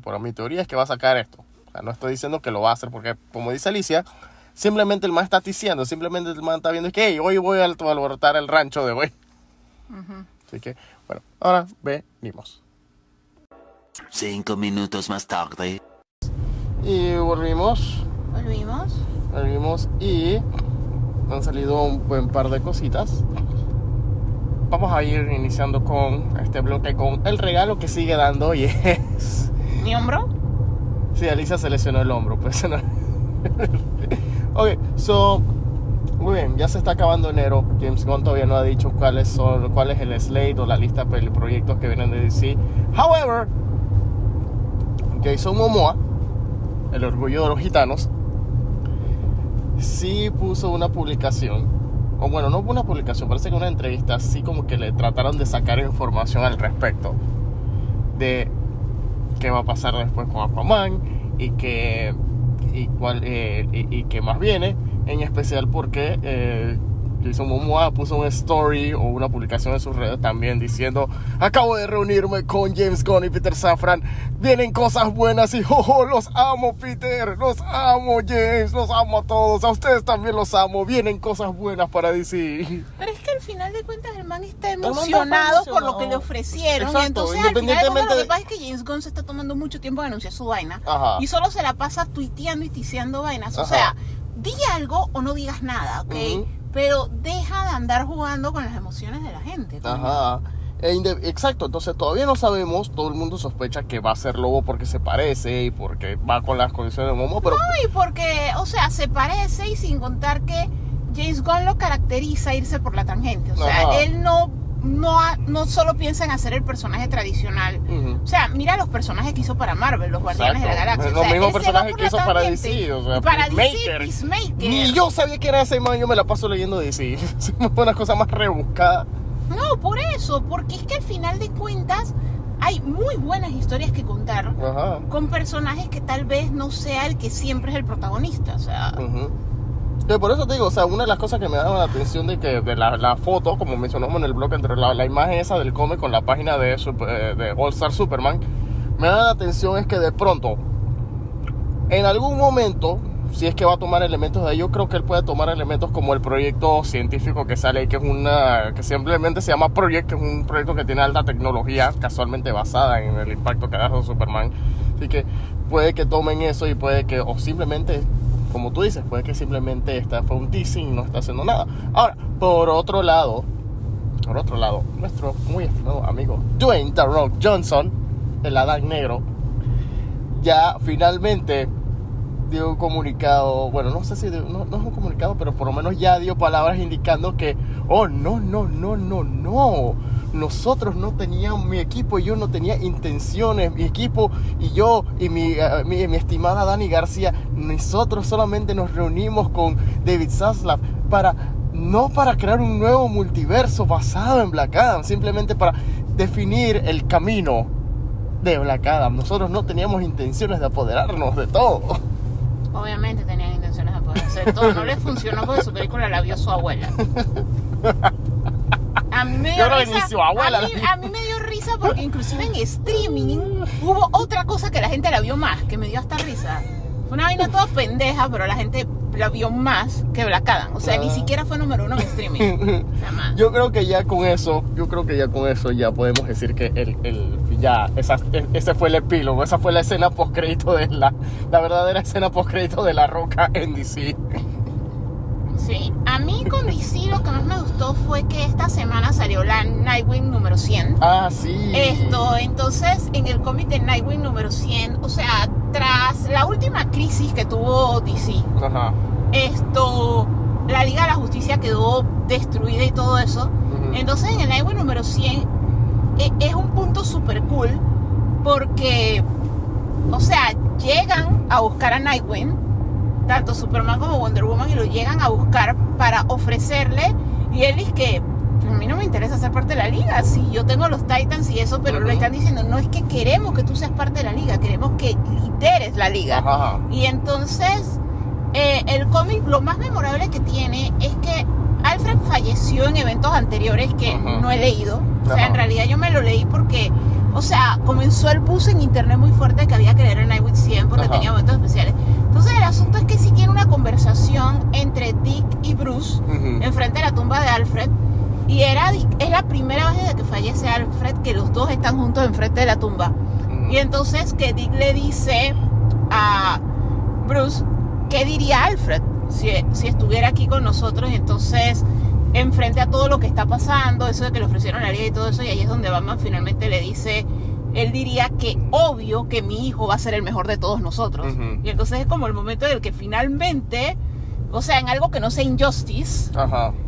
Por mi teoría es que va a sacar esto. Sea, no estoy diciendo que lo va a hacer porque, como dice Alicia, simplemente el man está diciendo, simplemente el man está viendo que hey, hoy voy a alborotar el rancho de hoy. Así que, bueno, ahora venimos. Cinco minutos más tarde. Y volvimos, Volvimos. volvimos y han salido un buen par de cositas. Vamos a ir iniciando con este bloque con el regalo que sigue dando y es... ¿Mi hombro? Sí, Alicia se lesionó el hombro, pues no. ok, so, muy bien, ya se está acabando enero. James Gunn todavía no ha dicho cuáles son, cuál es el slate o la lista de proyectos que vienen de DC. However, Jason Momoa, el orgullo de los gitanos, sí puso una publicación, o bueno, no una publicación, parece que una entrevista, así como que le trataron de sacar información al respecto de qué va a pasar después con Aquaman y que y cuál eh, y, qué más viene en especial porque eh, Jason Momoa puso una story o una publicación en sus redes también diciendo acabo de reunirme con James Gunn y Peter Safran vienen cosas buenas y oh, los amo Peter los amo James los amo a todos a ustedes también los amo vienen cosas buenas para DC Pero es que al final de cuentas el man está emocionado por lo que le ofrecieron. Exacto, y entonces al final de cuentas independientemente lo que pasa es que James Gunn se está tomando mucho tiempo en anunciar su vaina. Ajá. Y solo se la pasa tuiteando y tiseando vainas. O sea, di algo o no digas nada, ¿ok? Pero deja de andar jugando con las emociones de la gente. Ajá. E exacto, entonces todavía no sabemos, todo el mundo sospecha que va a ser lobo porque se parece y porque va con las condiciones de Momo, pero Y porque, o sea, se parece y sin contar que James Gunn lo caracteriza irse por la tangente. O sea, Ajá. él no, no, ha- no solo piensa en hacer el personaje tradicional. O sea, mira los personajes que hizo para Marvel, los Guardianes de la. Galaxia. Los O sea, mismos personajes que hizo para. DC, o sea, para DC, Peacemaker. Peacemaker. ni yo sabía que era ese man, yo me la paso leyendo DC. Es una cosa más rebuscada. No, por eso, porque es que al final de cuentas hay muy buenas historias que contar Ajá. con personajes que tal vez no sea el que siempre es el protagonista. O sea. Que por eso te digo, o sea, una de las cosas que me daba la atención de que de la, la foto, como mencionamos en el blog, entre la, la imagen esa del cómic con la página de, eh, de All Star Superman, me da la atención es que de pronto, en algún momento, si es que va a tomar elementos de ahí, yo creo que él puede tomar elementos como el proyecto científico que sale ahí, que es una, que simplemente se llama Project, que es un proyecto que tiene alta tecnología, casualmente basada en el impacto que ha dado Superman. Así que puede que tomen eso y puede que, o simplemente, como tú dices, puede que simplemente esta fue un teasing y no está haciendo nada. Ahora, por otro lado, por otro lado, nuestro muy estimado amigo Dwayne The Rock Johnson, el Adán Negro, ya finalmente dio un comunicado, bueno, no sé si no, no es un comunicado, pero por lo menos ya dio palabras indicando que, oh, no, no, no, no, no, nosotros no teníamos, mi equipo y yo no tenía intenciones, mi equipo y yo y mi, eh, mi, mi estimada Dani García, nosotros solamente nos reunimos con David Zaslav para, no para crear un nuevo multiverso basado en Black Adam, simplemente para definir el camino de Black Adam. Nosotros no teníamos intenciones de apoderarnos de todo. obviamente tenían intenciones de poder hacer todo. No le funcionó porque su película la vio su abuela. A mí me dio Yo risa. ni su abuela a, mí, a mí me dio risa porque inclusive en streaming hubo otra cosa que la gente la vio más, que me dio hasta risa. Fue una vaina toda pendeja, pero la gente la vio más que Black Adam. O sea, ni Ah. siquiera fue número uno en streaming. Yo creo que ya con eso, yo creo que ya con eso ya podemos decir que el, el ya esa, e- ese fue el epílogo, esa fue la escena post crédito de la la verdadera escena post crédito de la Roca en DC. Sí, a mí con DC lo que más me gustó fue que esta semana salió la Nightwing número 100. Ah, sí. Esto, entonces, en el cómic de Nightwing número 100, o sea, tras la última crisis que tuvo DC, Ajá. esto, la Liga de la Justicia quedó destruida y todo eso. Ujú. Entonces, en el Nightwing número 100 e- es un punto súper cool porque, o sea, llegan a buscar a Nightwing, tanto Superman como Wonder Woman, y lo llegan a buscar para ofrecerle, y él dice que a mí no me interesa ser parte de la liga, sí, yo tengo los Titans y eso, pero Ujú. le están diciendo, no es que queremos que tú seas parte de la liga, queremos que lideres la liga. Ajá. Y entonces, eh, el cómic lo más memorable que tiene es que Alfred falleció en eventos anteriores que Ajá. no he leído. O sea, Ajá. en realidad yo me lo leí porque, o sea, comenzó el bus en internet muy fuerte que había que leer en Nightwing 100 porque Ajá. tenía momentos especiales. Entonces, el asunto es que sí tiene una conversación entre Dick y Bruce Ujú. enfrente de la tumba de Alfred. Y era, es la primera vez desde que fallece Alfred que los dos están juntos enfrente de la tumba. Y entonces que Dick le dice a Bruce, ¿qué diría Alfred si, si estuviera aquí con nosotros? Y entonces, enfrente a todo lo que está pasando, eso de que le ofrecieron la liga y todo eso, y ahí es donde Batman finalmente le dice, él diría que obvio que mi hijo va a ser el mejor de todos nosotros. Y entonces es como el momento en el que finalmente, o sea, en algo que no sea injustice,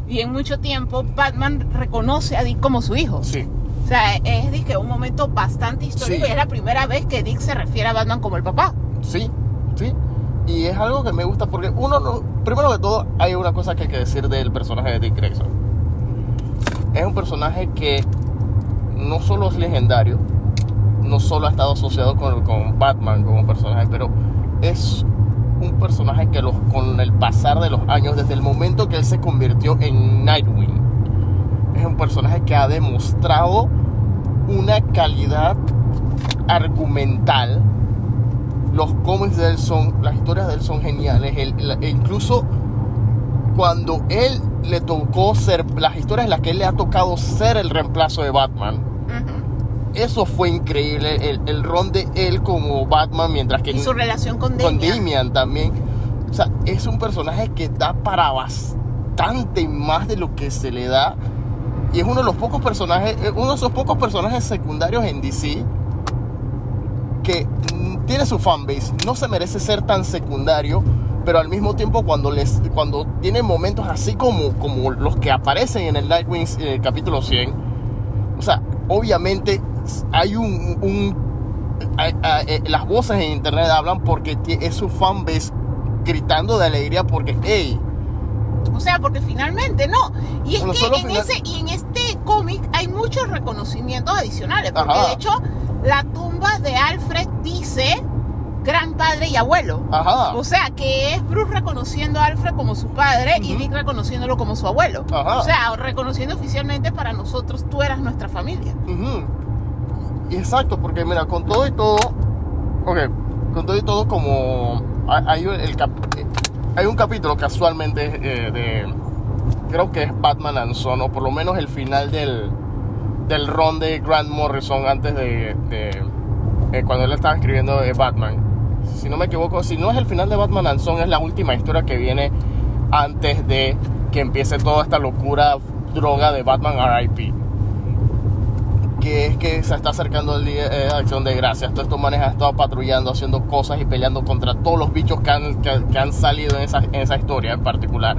y en mucho tiempo, Batman reconoce a Dick como su hijo. Sí. O sea, es dizque, un momento bastante histórico Sí. y es la primera vez que Dick se refiere a Batman como el papá. Sí, sí. Y es algo que me gusta porque uno, no- primero de todo, hay una cosa que hay que decir del personaje de Dick Grayson. Es un personaje que no solo es legendario, no solo ha estado asociado con, con Batman como personaje, pero es un personaje que los, con el pasar de los años, desde el momento que él se convirtió en Nightwing, es un personaje que ha demostrado una calidad argumental los cómics de él son, las historias de él son geniales. E incluso cuando él le tocó ser, las historias en las que él le ha tocado ser el reemplazo de Batman. Ujú. Eso fue increíble, el, el ron de él como Batman, mientras que Y su relación con con Damian. Damian también. O sea, es un personaje que da para bastante más de lo que se le da. Y es uno de los pocos personajes, eh, uno de esos pocos personajes secundarios en DC que mm, tiene su fanbase. No se merece ser tan secundario, pero al mismo tiempo cuando les cuando tiene momentos así como, como los que aparecen en el Nightwing eh, capítulo 100, o sea, obviamente hay un, un- hay- hay- eh, las voces en internet hablan porque es su fanbase gritando de alegría porque, hey, O sea, porque finalmente no. Y es Bueno, que en, final- ese, y en este cómic hay muchos reconocimientos adicionales. Porque Ajá. de hecho, la tumba de Alfred dice gran padre y abuelo. ajá, O sea, que es Bruce reconociendo a Alfred como su padre y. Dick reconociéndolo como su abuelo. Ajá. O sea, reconociendo oficialmente para nosotros, tú eras nuestra familia. ujú. Y Exacto, porque mira, con todo y todo, ok, con todo y todo como hay, hay un- el cap- eh, hay un capítulo casualmente eh, de, creo que es Batman and Son, o por lo menos el final del, del ron de Grant Morrison antes de, de, eh, cuando él estaba escribiendo eh, Batman. Si no me equivoco, si no es el final de Batman and Son, es la última historia que viene antes de que empiece toda esta locura droga de Batman R.I.P. Que es que se está acercando el día eh, de acción de gracias. Todos estos manes han estado patrullando, haciendo cosas y peleando contra todos los bichos que han, que, que han salido en esa, en esa historia en particular.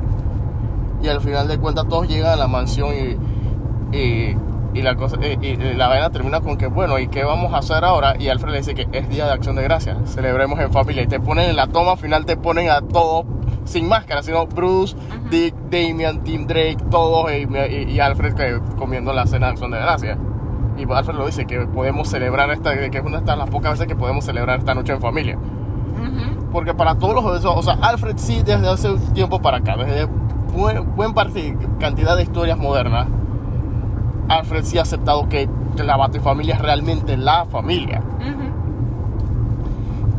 Y al final de cuentas todos llegan a la mansión y, y, y la cosa y, y la vaina termina con que bueno y qué vamos a hacer ahora y Alfred le dice que es día de acción de gracias. Celebremos en familia. Y te ponen en la toma final te ponen a todos sin máscara sino Bruce Dick Damian Tim Drake todos y, y- y Alfred que comiendo la cena de acción de gracias. Y Alfred lo dice que podemos celebrar esta que es una de las pocas veces que podemos celebrar esta noche en familia. Ujú. porque para todos los o sea, Alfred sí desde hace tiempo para acá, desde buen, buen parte, cantidad de historias modernas, Alfred sí ha aceptado que, que la Batifamilia es realmente la familia.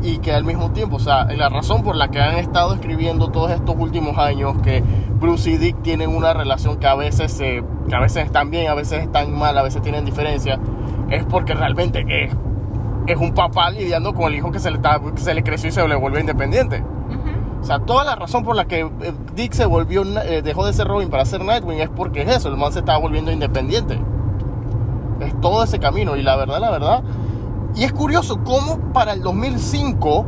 Y que al mismo tiempo, o sea, la razón por la que han estado escribiendo todos estos últimos años que Bruce y Dick tienen una relación que a veces, se- que a veces están bien, a veces están mal, a veces tienen diferencias, es porque realmente es, es un papá lidiando con el hijo que se le, está, que se le creció y se le volvió independiente. O sea, toda la razón por la que eh, Dick se volvió, eh, dejó de ser Robin para ser Nightwing es porque es eso, el man se estaba volviendo independiente. Es todo ese camino y la verdad, la verdad. Y es curioso cómo para el 2005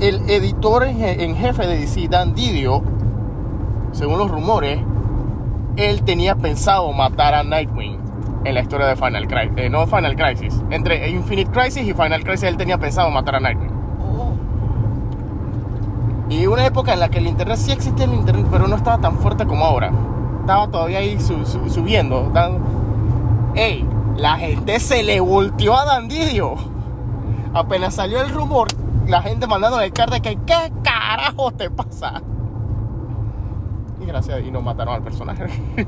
el editor en, je- en jefe de DC, Dan Didio, según los rumores, él tenía pensado matar a Nightwing en la historia de Final Crisis. no Final Crisis. Entre Infinite Crisis y Final Crisis él tenía pensado matar a Nightwing. Y una época en la que el internet sí existía el internet, pero no estaba tan fuerte como ahora. Estaba todavía ahí su- su- subiendo. ¡Ey! La gente se le volteó a Dandidio. Apenas salió el rumor, la gente mandando el carta que ¿qué carajo te pasa? Y gracias, y no mataron al personaje.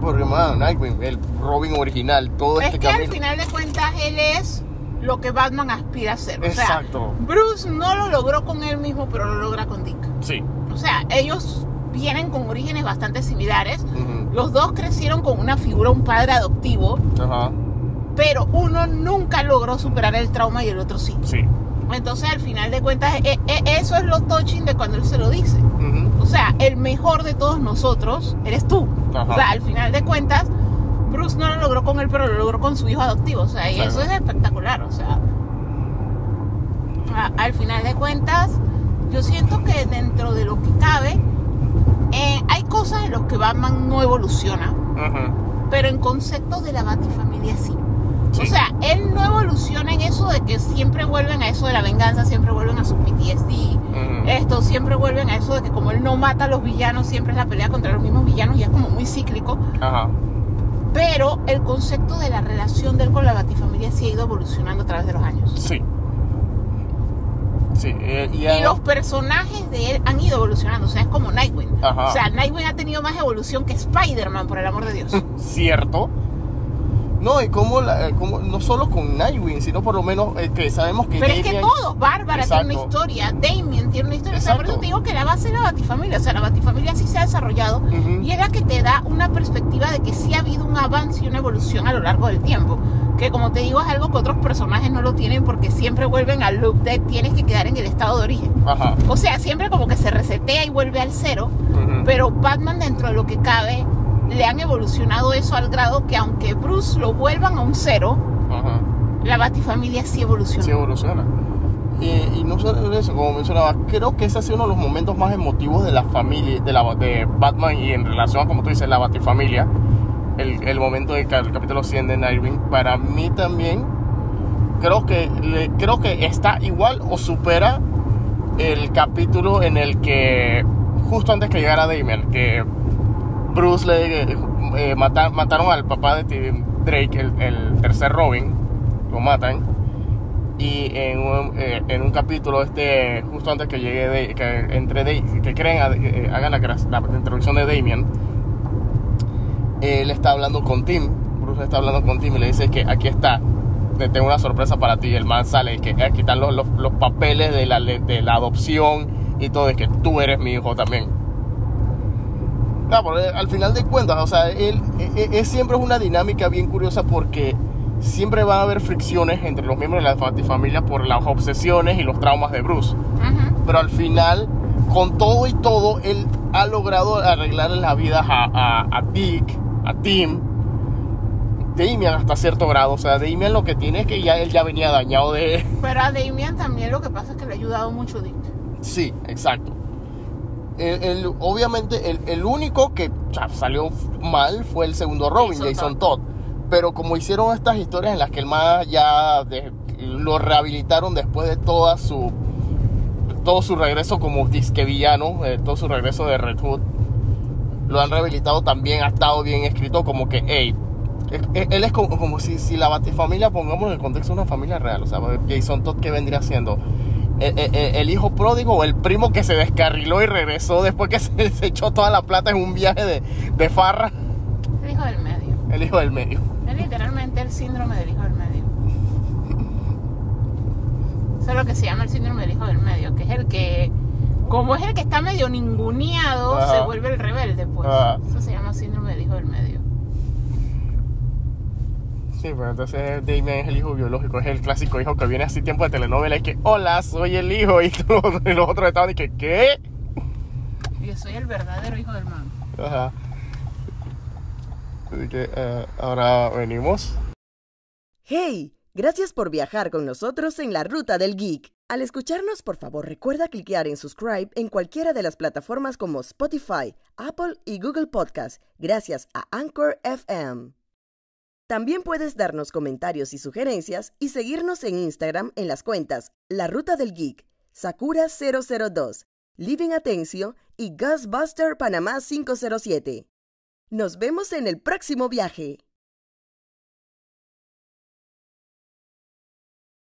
Porque, man, Nightwing, el Robin original, todo Es este que al camino. final de cuentas él es lo que Batman aspira a ser. O sea, Exacto. Bruce no lo logró con él mismo, pero lo logra con Dick. Sí. O sea, ellos vienen con orígenes bastante similares. Ujú. Los dos crecieron con una figura, un padre adoptivo, Ajá. pero uno nunca logró superar el trauma y el otro sí. Sí. Entonces, al final de cuentas, e- e- eso es lo touching de cuando él se lo dice. Ujú. O sea, el mejor de todos nosotros eres tú. Ajá. O sea, al final de cuentas, Bruce no lo logró con él, pero lo logró con su hijo adoptivo. O sea, y Claro. eso es espectacular. O sea, a- al final de cuentas, yo siento que dentro de lo que cabe, eh, hay cosas en las que Batman no evoluciona, pero en conceptos de la Batifamilia sí. Sí. O sea, él no evoluciona en eso de que siempre vuelven a eso de la venganza, siempre vuelven a su PTSD. Esto siempre vuelven a eso de que como él no mata a los villanos, siempre es la pelea contra los mismos villanos y es como muy cíclico. Ajá. Pero el concepto de la relación de él con la Batifamilia sí ha ido evolucionando a través de los años. Sí. Sí. eh, y, los personajes de él han ido evolucionando. O sea, es como Nightwing. Ajá. O sea, Nightwing ha tenido más evolución que Spider-Man, por el amor de Dios. Cierto. No, y como, la, como no solo con Nightwing, sino por lo menos eh, que sabemos que Pero es que Damian- todo, Bárbara tiene una historia, Damien tiene una historia, o sea, por eso Exacto. te digo que la base es la Batifamilia, o sea, la Batifamilia sí se ha desarrollado y es la que te da una perspectiva de que sí ha habido un avance y una evolución a lo largo del tiempo, que como te digo es algo que otros personajes no lo tienen porque siempre vuelven al loop de tienes que quedar en el estado de origen. Ajá. O sea, siempre como que se resetea y vuelve al cero, pero Batman dentro de lo que cabe le han evolucionado eso al grado que aunque Bruce lo vuelvan a un cero, Ajá. la Batifamilia sí evoluciona. Sí evoluciona. Y, y no solo eso, como mencionaba, creo que ese ha sido uno de los momentos más emotivos de la familia, de, la, de Batman y en relación a, como tú dices, la Batifamilia. El, el momento del el capítulo 100 de Nightwing. Para mí también, creo que, le- creo que está igual o supera el capítulo en el que, justo antes que llegara Damian, que Bruce le eh, mata- mataron al papá de Tim Drake, el, tercer Robin, lo matan. Y en un, eh, en un capítulo, este, justo antes que llegue, de, que entre que creen, eh, hagan la, crea- la introducción de Damien, él está hablando con Tim. Bruce está hablando con Tim y le dice que aquí está, te tengo una sorpresa para ti. Y el man sale y que aquí están los, los, los papeles de la, de la adopción y todo, es que tú eres mi hijo también. Eh, al final de cuentas, o sea, él, eh, es siempre es una dinámica bien curiosa porque siempre va a haber fricciones entre los miembros de la Batifamilia por las obsesiones y los traumas de Bruce. Pero al final, con todo y todo, él ha logrado arreglar la vida a, a, a Dick, a Tim, Damian hasta cierto grado. O sea, Damian lo que tiene es que ya él ya venía dañado de... Pero a Damian también lo que pasa es que le ha ayudado mucho Dick. Sí, exacto. El- el- obviamente, el, el único que salió mal fue el segundo Robin, Jason Jason Todd. Pero como hicieron estas historias en las que el más ya de- lo rehabilitaron después de toda su todo su regreso como disque villano, eh, todo su regreso de Red Hood, lo han rehabilitado también, ha estado bien escrito como que, hey, él es como, como si, si la Batifamilia, pongamos en el contexto de una familia real, o sea, Jason Todd, ¿qué vendría siendo? Eh, eh, eh, el hijo pródigo o el primo que se descarriló y regresó después que se, se echó toda la plata en un viaje de, de farra, El hijo del medio. el hijo del medio. Es literalmente el síndrome del hijo del medio. Eso es lo que se llama el síndrome del hijo del medio, que es el que, como es el que está medio ninguneado, Ajá. se vuelve el rebelde, pues. Ajá. Eso se llama síndrome del hijo del medio. Sí, pero entonces Damien es el hijo biológico, es el clásico hijo que viene así tiempo de telenovela y que, hola, soy el hijo, y todos los, y los otros estaban y que, ¿qué? Yo soy el verdadero hijo del man. Ajá. Así que eh, ahora venimos. ¡Hey! Gracias por viajar con nosotros en la Ruta del Geek. Al escucharnos, por favor, recuerda cliquear en subscribe en cualquiera de las plataformas como Spotify, Apple y Google Podcast, gracias a Anchor FM. También puedes darnos comentarios y sugerencias y seguirnos en Instagram en las cuentas La Ruta del Geek, Sakura002, Living Atencio y Ghostbuster Panamá 507. Nos vemos en el próximo viaje.